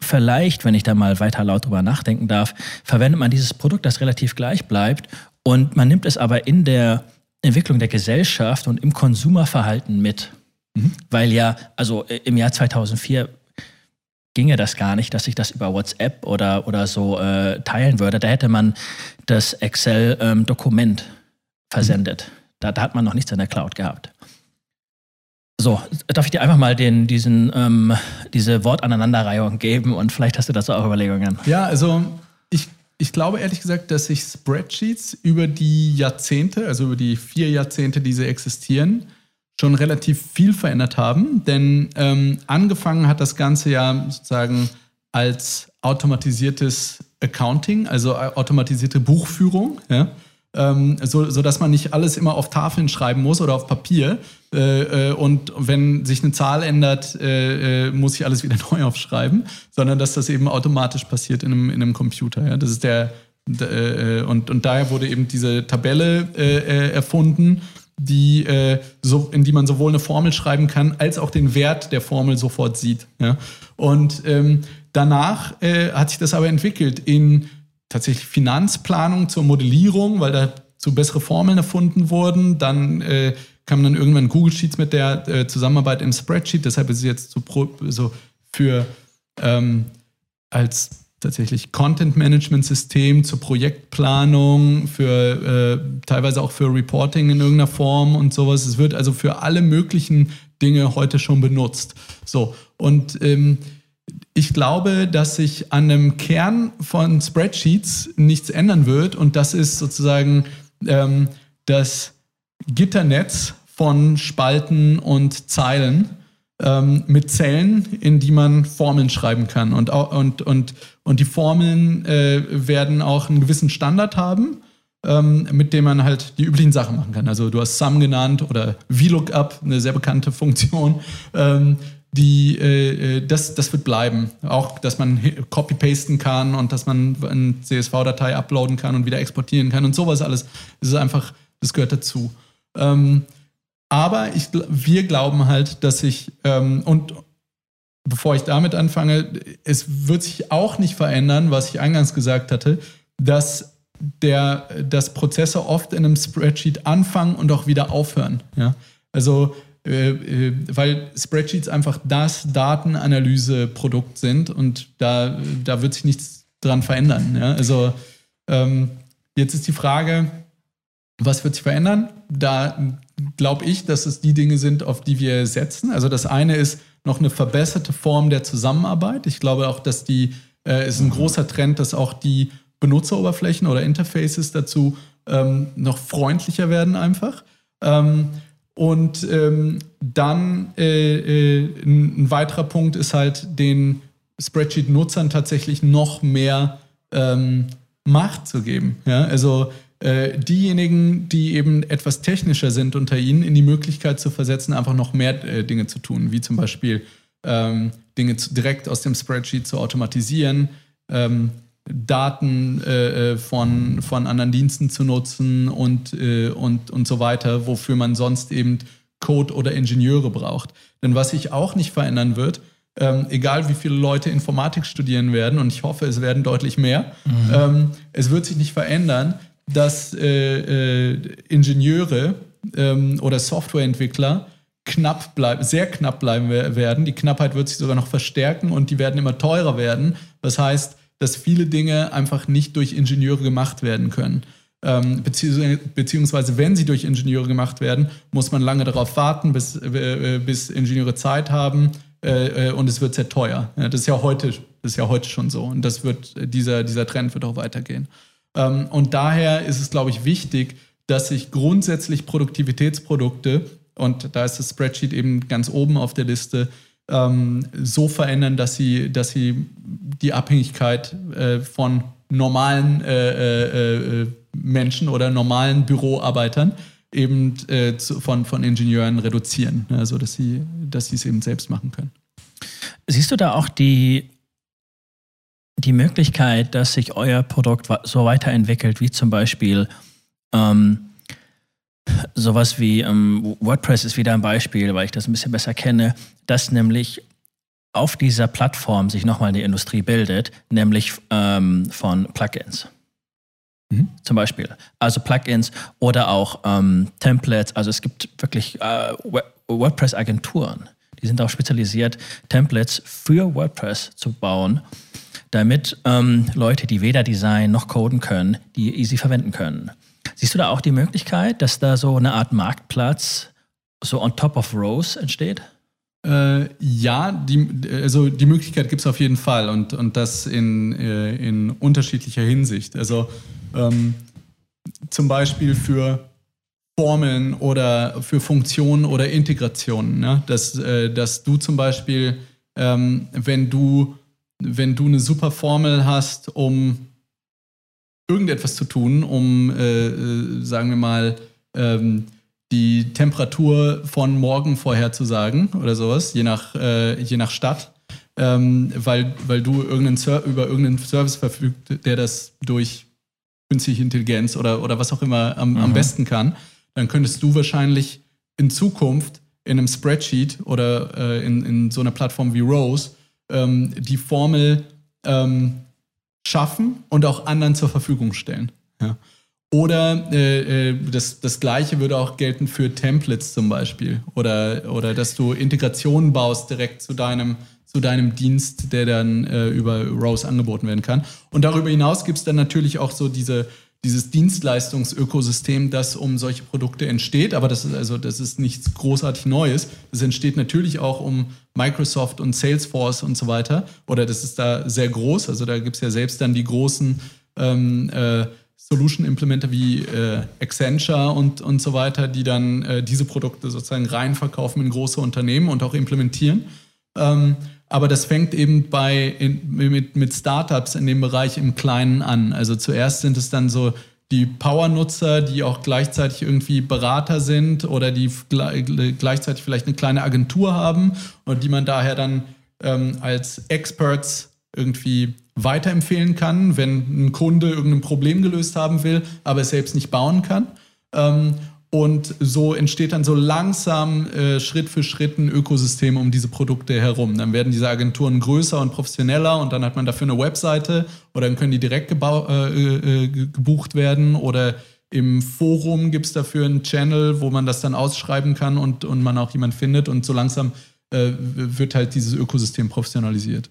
Speaker 2: vielleicht, wenn ich da mal weiter laut drüber nachdenken darf, verwendet man dieses Produkt, das relativ gleich bleibt und man nimmt es aber in der Entwicklung der Gesellschaft und im Konsumerverhalten mit. Mhm. Weil ja, also äh, im Jahr 2004 ginge das gar nicht, dass ich das über WhatsApp oder, oder so äh, teilen würde. Da hätte man das Excel-Dokument ähm, versendet. Mhm. Da, da, hat man noch nichts in der Cloud gehabt. So, darf ich dir einfach mal den, diesen, ähm, diese Wortaneinanderreihung geben und vielleicht hast du dazu auch Überlegungen.
Speaker 1: Ja, also ich ich glaube ehrlich gesagt, dass sich Spreadsheets über die Jahrzehnte, also über die vier Jahrzehnte, die sie existieren, schon relativ viel verändert haben. Denn ähm, angefangen hat das Ganze ja sozusagen als automatisiertes Accounting, also automatisierte Buchführung. Ja? Ähm, so, so dass man nicht alles immer auf Tafeln schreiben muss oder auf Papier. Äh, äh, und wenn sich eine Zahl ändert, äh, äh muss ich alles wieder neu aufschreiben, sondern dass das eben automatisch passiert in einem, in einem Computer. Ja? Das ist der, äh, und, und daher wurde eben diese Tabelle erfunden die, so, in die man sowohl eine Formel schreiben kann, als auch den Wert der Formel sofort sieht. Ja? Und ähm, danach hat sich das aber entwickelt in tatsächlich Finanzplanung zur Modellierung, weil dazu bessere Formeln erfunden wurden. Dann äh, kam dann irgendwann Google Sheets mit der äh, Zusammenarbeit im Spreadsheet. Deshalb ist es jetzt so, so für ähm, als tatsächlich Content-Management-System zur Projektplanung, für äh, teilweise auch für Reporting in irgendeiner Form und sowas. Es wird also für alle möglichen Dinge heute schon benutzt. So, und ähm, ich glaube, dass sich an dem Kern von Spreadsheets nichts ändern wird und das ist sozusagen ähm, das Gitternetz von Spalten und Zeilen ähm, mit Zellen, in die man Formeln schreiben kann. Und, und, und, und die Formeln äh, werden auch einen gewissen Standard haben, ähm, mit dem man halt die üblichen Sachen machen kann. Also du hast Sum genannt oder VLOOKUP, eine sehr bekannte Funktion. Die, äh, äh, das, das wird bleiben. Auch, dass man copy-pasten kann und dass man eine CSV-Datei uploaden kann und wieder exportieren kann und sowas alles. Das ist einfach, das gehört dazu. Ähm, aber ich, wir glauben halt, dass sich, ähm, und bevor ich damit anfange, es wird sich auch nicht verändern, was ich eingangs gesagt hatte, dass der, dass Prozesse oft in einem Spreadsheet anfangen und auch wieder aufhören. Ja? Also weil Spreadsheets einfach das Datenanalyse-Produkt sind und da, da wird sich nichts dran verändern. Ja? Also ähm, jetzt ist die Frage, was wird sich verändern? Da glaube ich, dass es die Dinge sind, auf die wir setzen. Also das eine ist noch eine verbesserte Form der Zusammenarbeit. Ich glaube auch, dass die äh, ist ein großer Trend, dass auch die Benutzeroberflächen oder Interfaces dazu ähm, noch freundlicher werden einfach. Ähm, und ähm, dann äh, äh, ein, weiterer Punkt ist halt, den Spreadsheet-Nutzern tatsächlich noch mehr ähm, Macht zu geben. Ja? Also äh, diejenigen, die eben etwas technischer sind unter ihnen, in die Möglichkeit zu versetzen, einfach noch mehr äh, Dinge zu tun, wie zum Beispiel ähm, Dinge zu, direkt aus dem Spreadsheet zu automatisieren, ähm, Daten äh, äh von, von anderen Diensten zu nutzen und, äh, und, und so weiter, wofür man sonst eben Code oder Ingenieure braucht. Denn was sich auch nicht verändern wird, ähm, egal wie viele Leute Informatik studieren werden, und ich hoffe, es werden deutlich mehr, mhm. ähm, es wird sich nicht verändern, dass äh, äh, Ingenieure ähm, oder Softwareentwickler knapp bleiben, sehr knapp bleiben werden. Die Knappheit wird sich sogar noch verstärken und die werden immer teurer werden. Das heißt, dass viele Dinge einfach nicht durch Ingenieure gemacht werden können. Ähm, beziehungsweise, wenn sie durch Ingenieure gemacht werden, muss man lange darauf warten, bis, äh, bis Ingenieure Zeit haben äh, äh, und es wird sehr teuer. Ja, das, ist ja heute, das ist ja heute schon so und das wird, dieser, dieser Trend wird auch weitergehen. Ähm, und daher ist es, glaube ich, wichtig, dass sich grundsätzlich Produktivitätsprodukte, und da ist das Spreadsheet eben ganz oben auf der Liste, ähm, so verändern, dass sie, dass sie die Abhängigkeit äh, von normalen äh, äh, äh Menschen oder normalen Büroarbeitern eben äh, zu, von, von Ingenieuren reduzieren, ne, also dass sie, dass sie es eben selbst machen können.
Speaker 2: Siehst du da auch die die Möglichkeit, dass sich euer Produkt so weiterentwickelt, wie zum Beispiel ähm, sowas wie ähm, WordPress ist wieder ein Beispiel, weil ich das ein bisschen besser kenne, dass nämlich auf dieser Plattform sich nochmal eine Industrie bildet, nämlich ähm, von Plugins. Mhm. Zum Beispiel. Also Plugins oder auch ähm, Templates. Also es gibt wirklich äh, WordPress-Agenturen, die sind auch spezialisiert, Templates für WordPress zu bauen damit ähm, Leute, die weder designen noch coden können, die easy verwenden können. Siehst du da auch die Möglichkeit, dass da so eine Art Marktplatz so on top of Rose entsteht?
Speaker 1: Äh, ja, die, also die Möglichkeit gibt es auf jeden Fall und, und das in, äh, in unterschiedlicher Hinsicht. Also ähm, zum Beispiel für Formeln oder für Funktionen oder Integrationen. Ne? Dass, äh, dass du zum Beispiel, ähm, wenn du wenn du eine super Formel hast, um irgendetwas zu tun, um, äh, äh, sagen wir mal, ähm, die Temperatur von morgen vorherzusagen oder sowas, je nach, äh, je nach Stadt, ähm, weil, weil du irgendeinen Ser über irgendeinen Service verfügt, der das durch künstliche Intelligenz oder, oder was auch immer am, mhm. am besten kann, dann könntest du wahrscheinlich in Zukunft in einem Spreadsheet oder äh, in, in so einer Plattform wie Rose ähm, die Formel ähm, schaffen und auch anderen zur Verfügung stellen. Ja. Oder äh, äh, das, das gleiche würde auch gelten für Templates zum Beispiel. Oder, oder dass du Integrationen baust direkt zu deinem, zu deinem Dienst, der dann äh, über Rose angeboten werden kann. Und darüber hinaus gibt es dann natürlich auch so diese dieses Dienstleistungsökosystem, das um solche Produkte entsteht. Aber das ist also das ist nichts großartig Neues. Das entsteht natürlich auch um Microsoft und Salesforce und so weiter. Oder das ist da sehr groß. Also da gibt es ja selbst dann die großen ähm, äh, Solution Implementer wie äh, Accenture und, und so weiter, die dann äh, diese Produkte sozusagen reinverkaufen in große Unternehmen und auch implementieren. Ähm, aber das fängt eben bei, in, mit, mit Startups in dem Bereich im Kleinen an. Also zuerst sind es dann so die Power-Nutzer, die auch gleichzeitig irgendwie Berater sind oder die gleichzeitig vielleicht eine kleine Agentur haben und die man daher dann ähm, als Experts irgendwie weiterempfehlen kann, wenn ein Kunde irgendein Problem gelöst haben will, aber es selbst nicht bauen kann. Ähm, und so entsteht dann so langsam äh, Schritt für Schritt ein Ökosystem um diese Produkte herum. Dann werden diese Agenturen größer und professioneller und dann hat man dafür eine Webseite oder dann können die direkt äh, äh, gebucht werden oder im Forum gibt es dafür einen Channel, wo man das dann ausschreiben kann und, und man auch jemand findet und so langsam äh, wird halt dieses Ökosystem professionalisiert.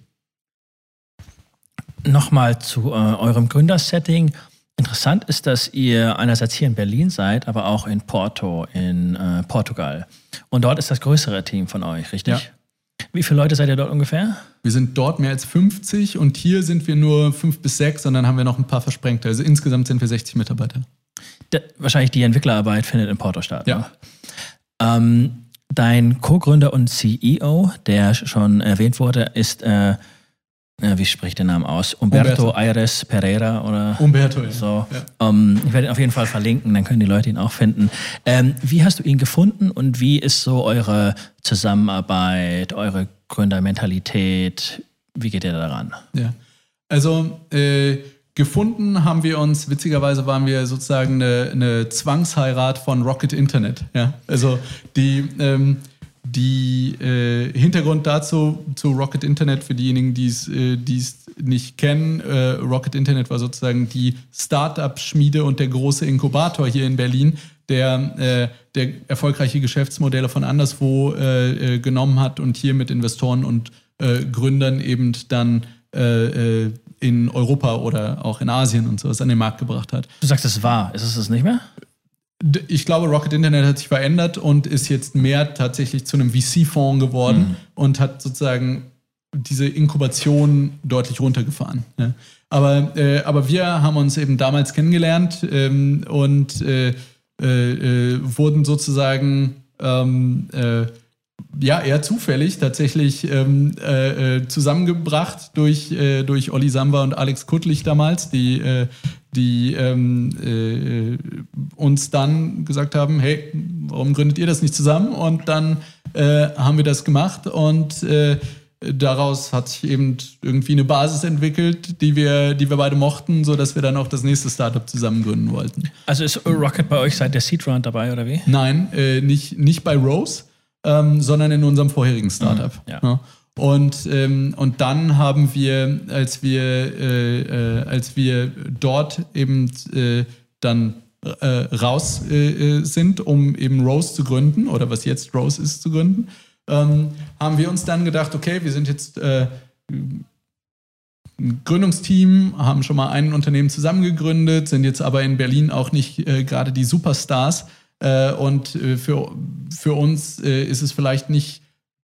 Speaker 2: Nochmal zu äh, eurem Gründersetting. Interessant ist, dass ihr einerseits hier in Berlin seid, aber auch in Porto, in äh, Portugal. Und dort ist das größere Team von euch, richtig? Ja. Wie viele Leute seid ihr dort ungefähr?
Speaker 1: Wir sind dort mehr als 50 und hier sind wir nur fünf bis sechs und dann haben wir noch ein paar Versprengte. Also insgesamt sind wir 60 Mitarbeiter.
Speaker 2: De, wahrscheinlich die Entwicklerarbeit findet in Porto statt. Ja. Ne? Ähm, dein Co-Gründer und CEO, der schon erwähnt wurde, ist äh, ja, wie spricht der Name aus? Umberto, Umberto. Aires Pereira oder
Speaker 1: Umberto, ja.
Speaker 2: So. Ja. Ähm, ich werde ihn auf jeden Fall verlinken, dann können die Leute ihn auch finden. Ähm, wie hast du ihn gefunden und wie ist so eure Zusammenarbeit, eure Gründermentalität? Wie geht ihr daran?
Speaker 1: Ja, also äh, gefunden haben wir uns, witzigerweise waren wir sozusagen eine, eine Zwangsheirat von Rocket Internet. Ja, also die ähm, die äh, Hintergrund dazu zu Rocket Internet für diejenigen, die es äh, nicht kennen, äh, Rocket Internet war sozusagen die Start-up-Schmiede und der große Inkubator hier in Berlin, der, äh, der erfolgreiche Geschäftsmodelle von anderswo äh, äh, genommen hat und hier mit Investoren und Gründern eben dann in Europa oder auch in Asien und sowas an den Markt gebracht hat.
Speaker 2: Du sagst, es war, ist es das nicht mehr?
Speaker 1: Ich glaube, Rocket Internet hat sich verändert und ist jetzt mehr tatsächlich zu einem VC-Fonds geworden mhm. und hat sozusagen diese Inkubation deutlich runtergefahren. Ja. Aber, äh, aber wir haben uns eben damals kennengelernt ähm, und äh, äh, äh wurden sozusagen ähm, äh, ja, eher zufällig tatsächlich ähm, äh, zusammengebracht durch, durch Olli Samba und Alex Kuttlich damals, die, die ähm, äh, uns dann gesagt haben, hey, warum gründet ihr das nicht zusammen? Und dann äh, haben wir das gemacht und daraus hat sich eben irgendwie eine Basis entwickelt, die wir, die wir beide mochten, sodass wir dann auch das nächste Startup zusammen gründen wollten.
Speaker 2: Also ist Rocket bei euch seit der Seed Round dabei oder wie?
Speaker 1: Nein, nicht, nicht bei Rose ähm, sondern in unserem vorherigen Startup. Mhm, ja. Ja. Und, ähm, und dann haben wir, als wir, äh, äh, als wir dort eben äh, dann äh, raus äh, äh, sind, um eben Rose zu gründen, oder was jetzt Rose ist zu gründen, ähm, haben wir uns dann gedacht, okay, wir sind jetzt ein Gründungsteam, haben schon mal ein Unternehmen zusammengegründet, sind jetzt aber in Berlin auch nicht gerade die Superstars, äh, und äh, für, für uns äh, ist es vielleicht nicht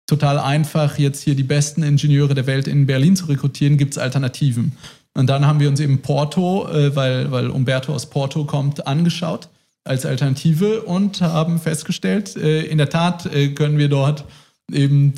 Speaker 1: total einfach, jetzt hier die besten Ingenieure der Welt in Berlin zu rekrutieren. Gibt es Alternativen? Und dann haben wir uns eben Porto, weil, weil Umberto aus Porto kommt, angeschaut als Alternative und haben festgestellt, in der Tat können wir dort eben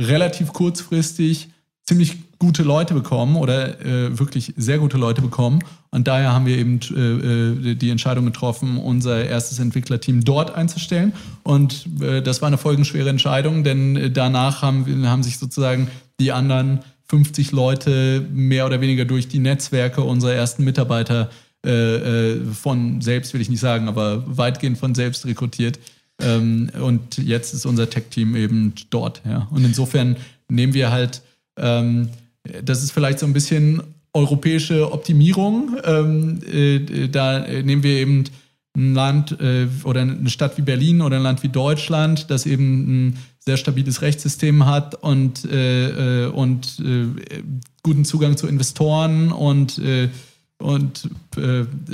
Speaker 1: relativ kurzfristig ziemlich gute Leute bekommen oder äh, wirklich sehr gute Leute bekommen. Und daher haben wir eben äh, äh, die Entscheidung getroffen, unser erstes Entwicklerteam dort einzustellen. Und äh, das war eine folgenschwere Entscheidung, denn äh, danach haben, haben sich sozusagen die anderen 50 Leute mehr oder weniger durch die Netzwerke unserer ersten Mitarbeiter äh, von selbst, will ich nicht sagen, aber weitgehend von selbst rekrutiert. Ähm, und jetzt ist unser Tech-Team eben dort. Ja. Und insofern nehmen wir halt ähm, das ist vielleicht so ein bisschen europäische Optimierung. Ähm, äh, da nehmen wir eben ein Land äh, oder eine Stadt wie Berlin oder ein Land wie Deutschland, das eben ein sehr stabiles Rechtssystem hat und, äh, äh und äh, guten Zugang zu Investoren und, äh, und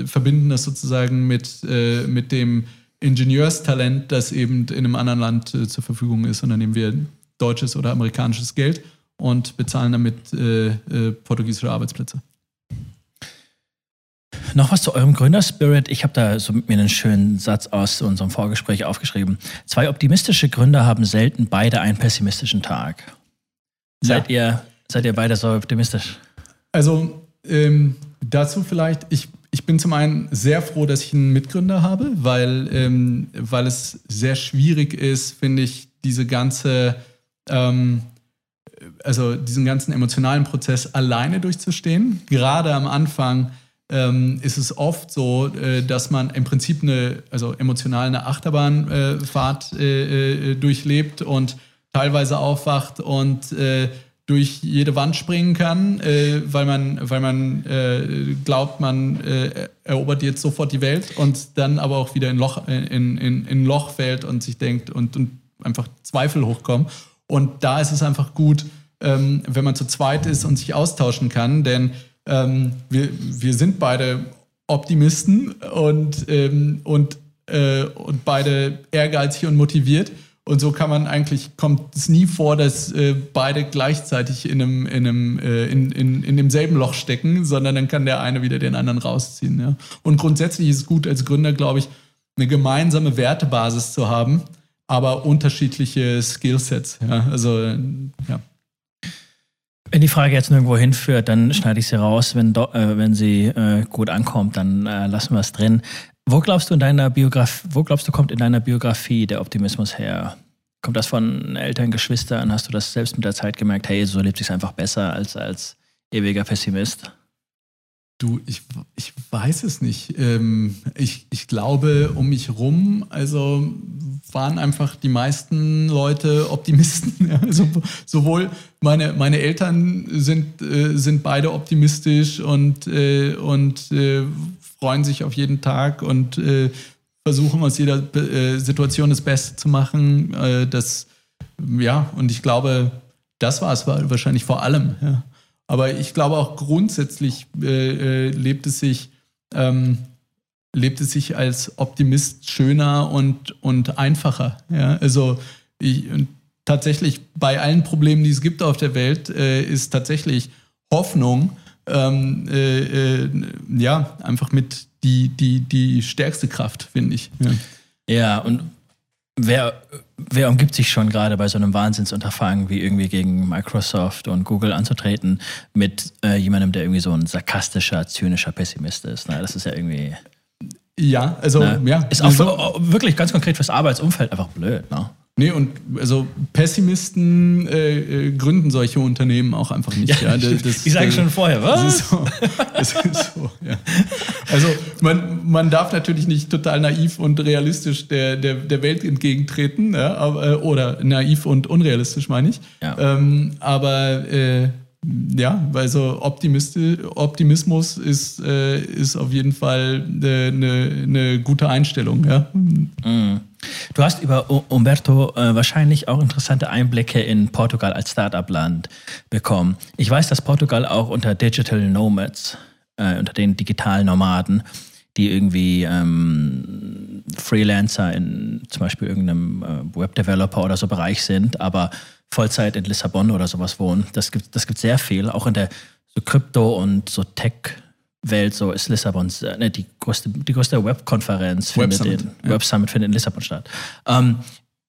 Speaker 1: verbinden das sozusagen mit, mit dem Ingenieurstalent, das eben in einem anderen Land zur Verfügung ist. Und dann nehmen wir deutsches oder amerikanisches Geld und bezahlen damit äh, äh, portugiesische Arbeitsplätze.
Speaker 2: Noch was zu eurem Gründerspirit. Ich habe da so mit mir einen schönen Satz aus unserem Vorgespräch aufgeschrieben. Zwei optimistische Gründer haben selten beide einen pessimistischen Tag. Seid, ja. ihr, seid ihr beide so optimistisch?
Speaker 1: Also ähm, dazu vielleicht, ich, ich bin zum einen sehr froh, dass ich einen Mitgründer habe, weil, ähm, weil es sehr schwierig ist, finde ich, diese ganze ähm, also diesen ganzen emotionalen Prozess alleine durchzustehen. Gerade am Anfang ähm, ist es oft so, äh, dass man im Prinzip eine, also emotional eine Achterbahnfahrt äh, äh, durchlebt und teilweise aufwacht und äh, durch jede Wand springen kann, äh, weil man, weil man äh, glaubt, man erobert jetzt sofort die Welt und dann aber auch wieder in Loch, in, in, in Loch fällt und sich denkt und, und einfach Zweifel hochkommen. Und da ist es einfach gut, ähm, wenn man zu zweit ist und sich austauschen kann, denn ähm, wir, wir sind beide Optimisten und, ähm, und, äh, und beide ehrgeizig und motiviert. Und so kann man eigentlich, kommt es nie vor, dass äh, beide gleichzeitig in, einem, in, einem, äh, in, in, in demselben Loch stecken, sondern dann kann der eine wieder den anderen rausziehen. Ja. Und grundsätzlich ist es gut als Gründer, glaube ich, eine gemeinsame Wertebasis zu haben, aber unterschiedliche Skillsets. Ja? Also, ja.
Speaker 2: Wenn die Frage jetzt nirgendwo hinführt, dann schneide ich sie raus. Wenn, äh, wenn sie äh, gut ankommt, dann äh, lassen wir es drin. Wo glaubst du in deiner Biografie, wo glaubst du, kommt in deiner Biografie der Optimismus her? Kommt das von Eltern, Geschwistern? Hast du das selbst mit der Zeit gemerkt, hey, so lebt sich einfach besser als als ewiger Pessimist?
Speaker 1: Du, ich, ich weiß es nicht. Ähm, ich, ich glaube, um mich rum, also waren einfach die meisten Leute Optimisten. Also sowohl meine, meine Eltern sind, äh, sind beide optimistisch und, äh, und äh, freuen sich auf jeden Tag und äh, versuchen aus jeder äh, Situation das Beste zu machen. Äh, das, ja, und ich glaube, das war es wahrscheinlich vor allem. Ja. Aber ich glaube auch grundsätzlich äh, äh, lebt es sich, ähm, lebt es sich als Optimist schöner und, und einfacher. Ja? Also ich, tatsächlich bei allen Problemen, die es gibt auf der Welt, äh, ist tatsächlich Hoffnung ähm, äh, äh, ja einfach mit die, die, die stärkste Kraft, finde ich.
Speaker 2: Ja. ja, und wer, wer umgibt sich schon gerade bei so einem Wahnsinnsunterfangen wie irgendwie gegen Microsoft und Google anzutreten mit äh, jemandem, der irgendwie so ein sarkastischer, zynischer Pessimist ist? Na, das ist ja irgendwie.
Speaker 1: Ja, also
Speaker 2: ne?
Speaker 1: ja.
Speaker 2: Ist auch für, wirklich ganz konkret fürs Arbeitsumfeld einfach blöd. Ne?
Speaker 1: Nee, und also Pessimisten äh, äh, gründen solche Unternehmen auch einfach nicht. Ja,
Speaker 2: ja. Das, ich sage schon vorher, was? Das ist so,
Speaker 1: das ist so, ja. Also man, man darf natürlich nicht total naiv und realistisch der, der, der Welt entgegentreten, ja, aber, äh, oder naiv und unrealistisch meine ich. Ähm, aber äh, ja, also Optimismus ist, äh, ist auf jeden Fall eine, äh, eine gute Einstellung. Ja.
Speaker 2: Mhm. Du hast über Umberto äh, wahrscheinlich auch interessante Einblicke in Portugal als Startup-Land bekommen. Ich weiß, dass Portugal auch unter Digital Nomads, äh, unter den digitalen Nomaden, die irgendwie ähm, Freelancer in zum Beispiel irgendeinem äh, Webdeveloper oder so Bereich sind, aber Vollzeit in Lissabon oder sowas wohnen. Das gibt, das gibt sehr viel, auch in der so Krypto- und so Tech- Welt, so ist Lissabon, äh, ne, die größte, die größte Webkonferenz
Speaker 1: Web findet,
Speaker 2: in, ja. Web Summit findet in Lissabon statt. Ähm,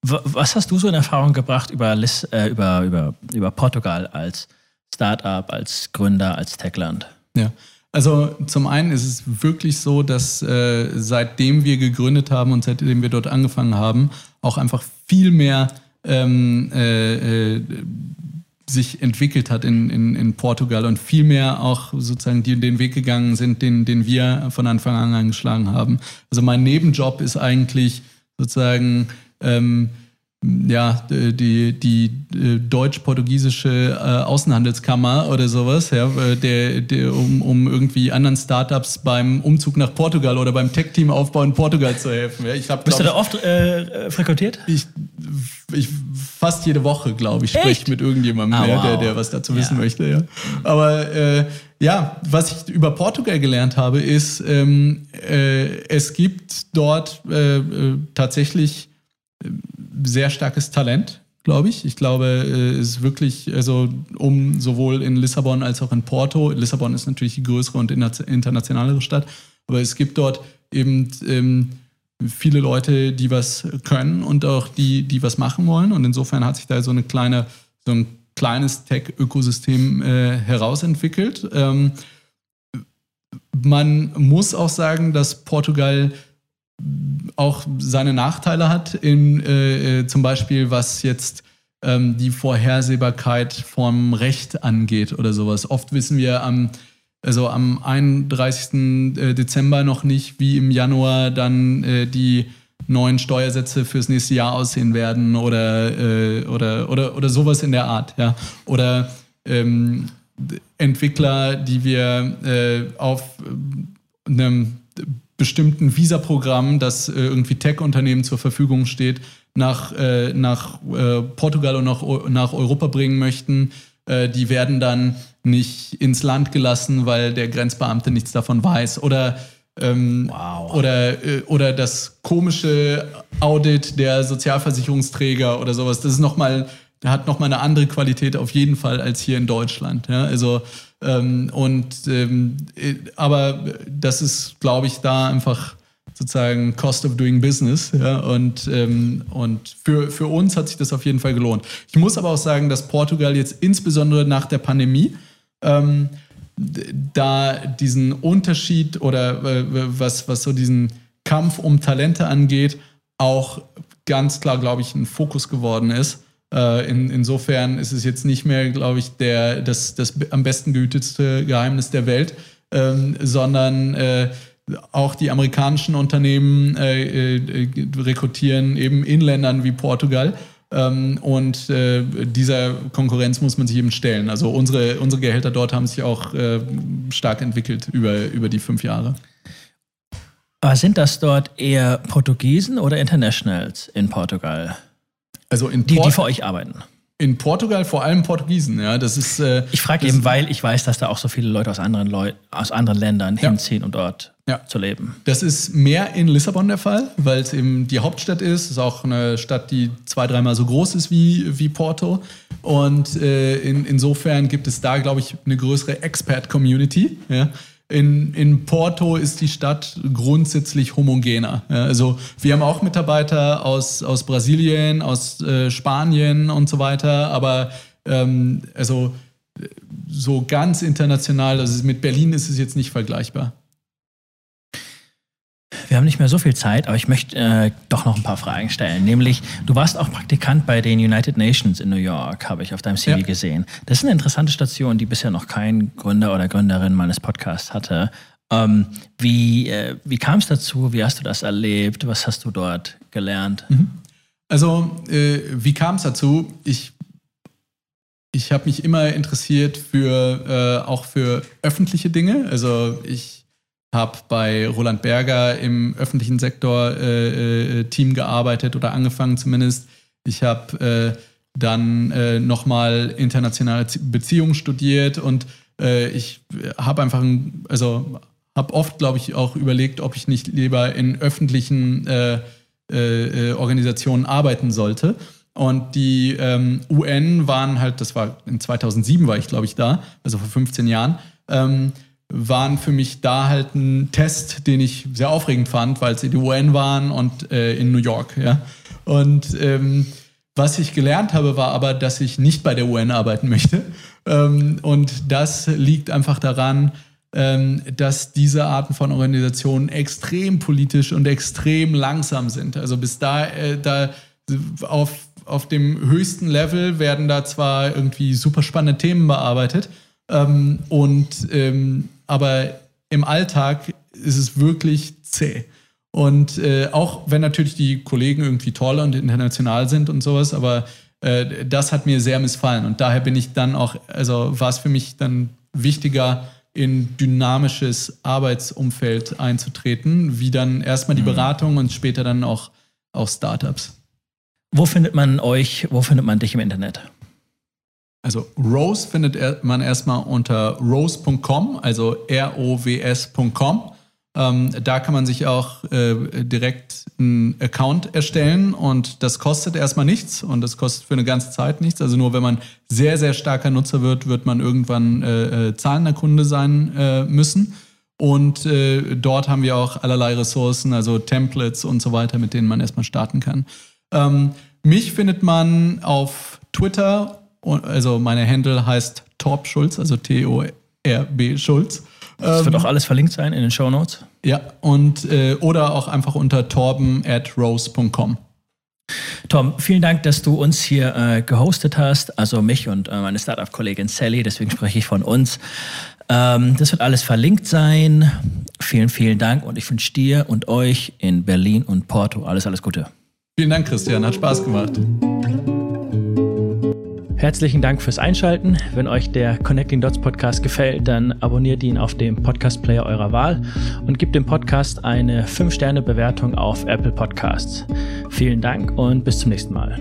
Speaker 2: was hast du so in Erfahrung gebracht über, Liss, äh, über, über, über Portugal als Startup, als Gründer, als Techland?
Speaker 1: Ja, also zum einen ist es wirklich so, dass äh, seitdem wir gegründet haben und seitdem wir dort angefangen haben, auch einfach viel mehr ähm, äh, äh sich entwickelt hat in, in, in Portugal und vielmehr auch sozusagen die den Weg gegangen sind, den, den wir von Anfang an eingeschlagen haben. Also mein Nebenjob ist eigentlich sozusagen ähm, ja, die, die, die deutsch-portugiesische äh, Außenhandelskammer oder sowas, ja, der, der, um, um irgendwie anderen Startups beim Umzug nach Portugal oder beim Tech-Team-Aufbau in Portugal zu helfen. Ja, ich
Speaker 2: hab, Bist du da oft äh, frequentiert?
Speaker 1: Ich, ich fast jede Woche, glaube ich, spreche mit irgendjemandem, ah, wow. der, der was dazu wissen ja. möchte. Ja. Aber äh, ja, was ich über Portugal gelernt habe, ist, ähm, äh, es gibt dort äh, äh tatsächlich äh, sehr starkes Talent, glaube ich. Ich glaube, es ist wirklich, also um sowohl in Lissabon als auch in Porto, Lissabon ist natürlich die größere und internationalere Stadt, aber es gibt dort eben ähm, viele Leute, die was können und auch die, die was machen wollen. Und insofern hat sich da so eine kleine, so ein kleines Tech-Ökosystem äh, herausentwickelt. Ähm, man muss auch sagen, dass Portugal auch seine Nachteile hat, in, äh, äh, zum Beispiel was jetzt ähm, die Vorhersehbarkeit vom Recht angeht oder sowas. Oft wissen wir am, also am 31. Äh, Dezember noch nicht, wie im Januar dann äh, die neuen Steuersätze fürs nächste Jahr aussehen werden oder, äh, oder, oder, oder sowas in der Art. Ja. Oder ähm, Entwickler, die wir äh, auf einem bestimmten Visa-Programm, das äh, irgendwie Tech-Unternehmen zur Verfügung steht, nach, äh, nach äh, Portugal und nach, nach Europa bringen möchten, äh, die werden dann nicht ins Land gelassen, weil der Grenzbeamte nichts davon weiß. Oder, ähm, wow. oder, äh, oder das komische Audit der Sozialversicherungsträger oder sowas. Das ist nochmal, hat nochmal eine andere Qualität auf jeden Fall als hier in Deutschland. Ja? Also ähm, und ähm, äh, aber das ist, glaube ich, da einfach sozusagen Cost of Doing Business. Ja, und ähm, und für, für uns hat sich das auf jeden Fall gelohnt. Ich muss aber auch sagen, dass Portugal jetzt insbesondere nach der Pandemie ähm, da diesen Unterschied oder äh, was, was so diesen Kampf um Talente angeht, auch ganz klar, glaube ich, ein Fokus geworden ist. Äh, in, insofern ist es jetzt nicht mehr, glaube ich, der, das, das am besten gehütetste Geheimnis der Welt, ähm, sondern äh, auch die amerikanischen Unternehmen äh, äh, rekrutieren eben in Ländern wie Portugal. Ähm, und äh, dieser Konkurrenz muss man sich eben stellen. Also unsere, unsere Gehälter dort haben sich auch äh, stark entwickelt über, über die fünf Jahre.
Speaker 2: Aber sind das dort eher Portugiesen oder Internationals in Portugal?
Speaker 1: Also in
Speaker 2: die, die für euch arbeiten?
Speaker 1: In Portugal vor allem Portugiesen, ja. Das ist. Äh,
Speaker 2: ich frage eben, weil ich weiß, dass da auch so viele Leute aus anderen Leu aus anderen Ländern ja. hinziehen, um dort ja. zu leben.
Speaker 1: Das ist mehr in Lissabon der Fall, weil es eben die Hauptstadt ist. Es ist auch eine Stadt, die zwei, dreimal so groß ist wie, wie Porto. Und äh, in, insofern gibt es da, glaube ich, eine größere Expert-Community. Ja in, in Porto ist die Stadt grundsätzlich homogener. Ja, also wir haben auch Mitarbeiter aus, aus Brasilien, aus äh, Spanien und so weiter, aber ähm, also so ganz international, also mit Berlin ist es jetzt nicht vergleichbar.
Speaker 2: Wir haben nicht mehr so viel Zeit, aber ich möchte äh, doch noch ein paar Fragen stellen. Nämlich, du warst auch Praktikant bei den United Nations in New York, habe ich auf deinem CV ja. gesehen. Das ist eine interessante Station, die bisher noch kein Gründer oder Gründerin meines Podcasts hatte. Ähm, wie äh, wie kam es dazu? Wie hast du das erlebt? Was hast du dort gelernt? Mhm.
Speaker 1: Also, äh, wie kam es dazu? Ich ich habe mich immer interessiert für äh, auch für öffentliche Dinge. Also ich habe bei Roland Berger im öffentlichen Sektor äh, äh, Team gearbeitet oder angefangen zumindest. Ich habe äh, dann äh, nochmal internationale Beziehungen studiert und äh, ich habe einfach, ein, also habe oft, glaube ich, auch überlegt, ob ich nicht lieber in öffentlichen äh, Organisationen arbeiten sollte. Und die ähm, UN waren halt, das war in 2007 war ich, glaube ich, da, also vor 15 Jahren. Ähm, waren für mich da halt ein Test, den ich sehr aufregend fand, weil sie die UN waren und äh, in New York. Ja. Und ähm, was ich gelernt habe, war aber, dass ich nicht bei der UN arbeiten möchte. Ähm, und das liegt einfach daran, ähm, dass diese Arten von Organisationen extrem politisch und extrem langsam sind. Also bis da, äh, da auf, auf dem höchsten Level werden da zwar irgendwie super spannende Themen bearbeitet, ähm, und ähm, aber im Alltag ist es wirklich zäh. Und äh, auch wenn natürlich die Kollegen irgendwie toll und international sind und sowas, aber äh, das hat mir sehr missfallen. Und daher bin ich dann auch, also war es für mich dann wichtiger, in dynamisches Arbeitsumfeld einzutreten, wie dann erstmal die mhm. Beratung und später dann auch, auch Startups.
Speaker 2: Wo findet man euch, wo findet man dich im Internet?
Speaker 1: Also Rose findet man erstmal unter rose.com, also R-O-W-S.com. Ähm, da kann man sich auch äh, direkt einen Account erstellen und das kostet erstmal nichts und das kostet für eine ganze Zeit nichts. Also nur wenn man sehr, sehr starker Nutzer wird, wird man irgendwann äh, äh, zahlender Kunde sein äh, müssen. Und äh, dort haben wir auch allerlei Ressourcen, also Templates und so weiter, mit denen man erstmal starten kann. Ähm, mich findet man auf Twitter also meine Handle heißt Torb Schulz, also T-O-R-B Schulz.
Speaker 2: Das wird ähm, auch alles verlinkt sein in den Show Notes.
Speaker 1: Ja, und äh, oder auch einfach unter torben at rose.com.
Speaker 2: Tom, vielen Dank, dass du uns hier äh, gehostet hast, also mich und äh, meine Startup-Kollegin Sally, deswegen spreche ich von uns. Ähm, das wird alles verlinkt sein. Vielen, vielen Dank und ich wünsche dir und euch in Berlin und Porto alles, alles Gute.
Speaker 1: Vielen Dank, Christian, hat Spaß gemacht.
Speaker 2: Herzlichen Dank fürs Einschalten. Wenn euch der Connecting Dots Podcast gefällt, dann abonniert ihn auf dem Podcast Player eurer Wahl und gebt dem Podcast eine 5-Sterne-Bewertung auf Apple Podcasts. Vielen Dank und bis zum nächsten Mal.